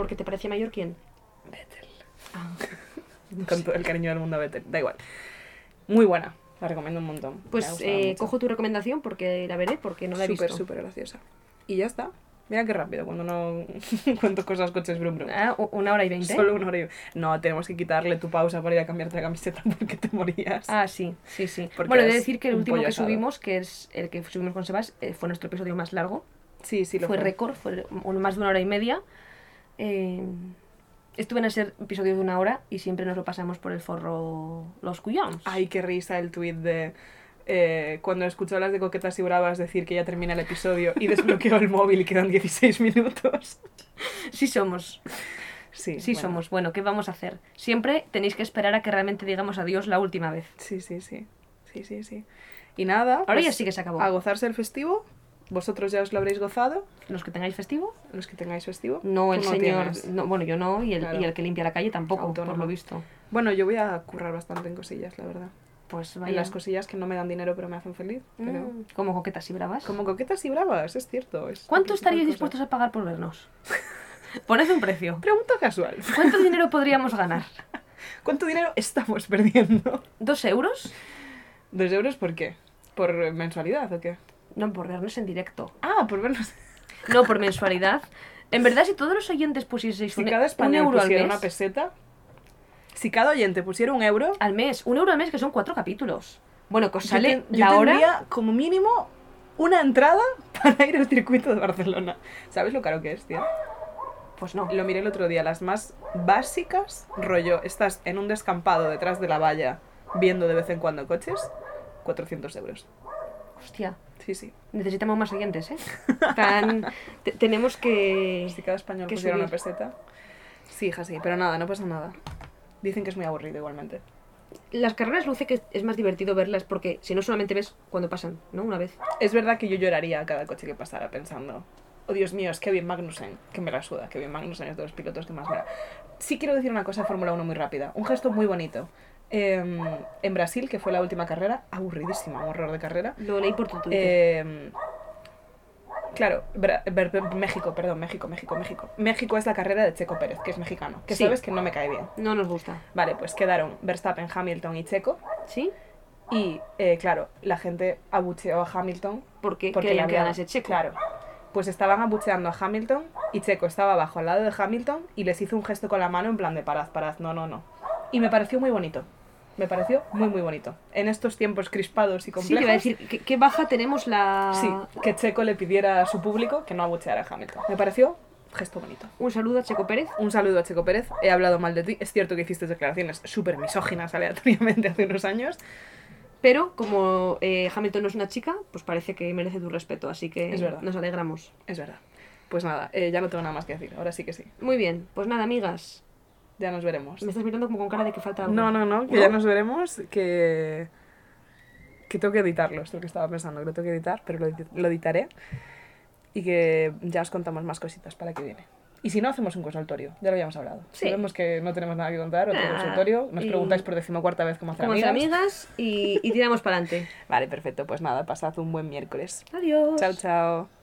¿Porque te parece mayor quién? Vettel. Ah. Con todo el cariño del mundo a Vettel. Da igual. Muy buena. La recomiendo un montón. Pues eh, cojo tu recomendación porque la veré, porque no la he Súper, visto. súper graciosa. Y ya está. Mira qué rápido cuando no cuento cosas, coches, brum, brum. Ah, una hora y veinte. Solo una hora y... No, tenemos que quitarle tu pausa para ir a cambiarte la camiseta porque te morías. Ah, sí, sí, sí. Porque Bueno, he de decir que el último que subimos, que es el que subimos con Sebas, eh, fue nuestro episodio más largo. sí, sí, lo fue récord, fue más de una hora y media. Eh, estuve en ese episodio de una hora y siempre nos lo pasamos por el forro los cuyons. Ay, qué risa el tuit de... eh, cuando escuchó las de Coquetas y Bravas decir que ya termina el episodio y desbloqueó el móvil y quedan 16 minutos. Sí somos, Sí, sí bueno. somos. Bueno, ¿qué vamos a hacer? Siempre tenéis que esperar a que realmente digamos adiós la última vez. Sí, sí, sí. Sí, sí, sí. Y nada. Ahora pues, ya sí que se acabó. A gozarse el festivo. Vosotros ya os lo habréis gozado. Los que tengáis festivo, Los que tengáis festivo. no el señor, no, bueno, yo no, y el, Claro. y el que limpia la calle tampoco, Autónomo. por lo visto. Bueno, yo voy a currar bastante en cosillas, la verdad. Pues En vaya. las cosillas que no me dan dinero pero me hacen feliz. Pero... Mm, como coquetas y bravas. Como coquetas y bravas, es cierto. es ¿Cuánto estaríais dispuestos a pagar por vernos? Poned un precio. Pregunta casual. ¿Cuánto dinero podríamos ganar? ¿Cuánto dinero estamos perdiendo? ¿Dos euros? ¿Dos euros por qué? ¿Por mensualidad o qué? No, por vernos en directo. Ah, por vernos. No, por mensualidad. En verdad, si todos los oyentes pusieseis Si un, cada un español al pusiera mes, una peseta. Si cada oyente pusiera un euro. al mes, un euro al mes que son cuatro capítulos. Bueno, que os yo sale ten- yo la hora. tendría como mínimo una entrada para ir al circuito de Barcelona. ¿Sabes lo caro que es, tío? Pues no. Lo miré el otro día, las más básicas, rollo, estás en un descampado detrás de la valla viendo de vez en cuando coches, 400 euros. Hostia, Sí, sí. necesitamos más oyentes, ¿eh? Tan- te- tenemos que. Si cada español que pusiera una subir. peseta. Sí, hija, sí, pero nada, no pasa nada. Dicen que es muy aburrido igualmente. Las carreras luce que es más divertido verlas porque si no solamente ves cuando pasan, ¿no? Una vez. Es verdad que yo lloraría a cada coche que pasara pensando, oh Dios mío, es Kevin Magnussen, que me la suda, Kevin Magnussen es de los pilotos que más me la... Sí quiero decir una cosa de Fórmula 1 muy rápida, un gesto muy bonito. Em, en Brasil, que fue la última carrera, aburridísima, un horror de carrera. Lo leí por tu Twitter. Em, claro, Bra- México, perdón, México, México, México. México es la carrera de Checo Pérez, que es mexicano, que Sí. sabes que no me cae bien. no nos gusta. Vale, pues quedaron Verstappen, Hamilton y Checo. ¿Sí? Y, eh, claro, la gente abucheó a Hamilton Porque, porque querían le que había- ganase Checo. Claro. Pues estaban abucheando a Hamilton y Checo estaba abajo al lado de Hamilton y les hizo un gesto con la mano en plan de parad, parad, no, no, no. Y me pareció muy bonito. Me pareció muy, muy bonito. En estos tiempos crispados y Sí, complejos. te iba a decir, ¿qué, qué baja tenemos la... sí, que Checo le pidiera a su público que no abucheara a Hamilton. Me pareció gesto bonito. Un saludo a Checo Pérez. Un saludo a Checo Pérez. He hablado mal de ti. Es cierto que hiciste declaraciones súper misóginas aleatoriamente hace unos años. Pero como eh, Hamilton no es una chica, pues parece que merece tu respeto, así que Es verdad. nos alegramos. Es verdad. Pues nada, eh, ya no tengo nada más que decir. Ahora sí que sí. Muy bien, pues nada, amigas. Ya nos veremos. Me estás mirando como con cara de que falta algo. No, no, no, que ya nos veremos, que... Que tengo que editarlo, es lo que estaba pensando, que lo tengo que editar, pero lo, lo editaré. Y que ya os contamos más cositas para que viene. Y si no, hacemos un consultorio, ya lo habíamos hablado. Si Sí. vemos que no tenemos nada que contar, otro Ah, consultorio, nos y- preguntáis por decimocuarta vez cómo hacer Como amigas. amigas y, y tiramos para adelante. Vale, perfecto, pues nada, pasad un buen miércoles. Adiós. Chao, chao.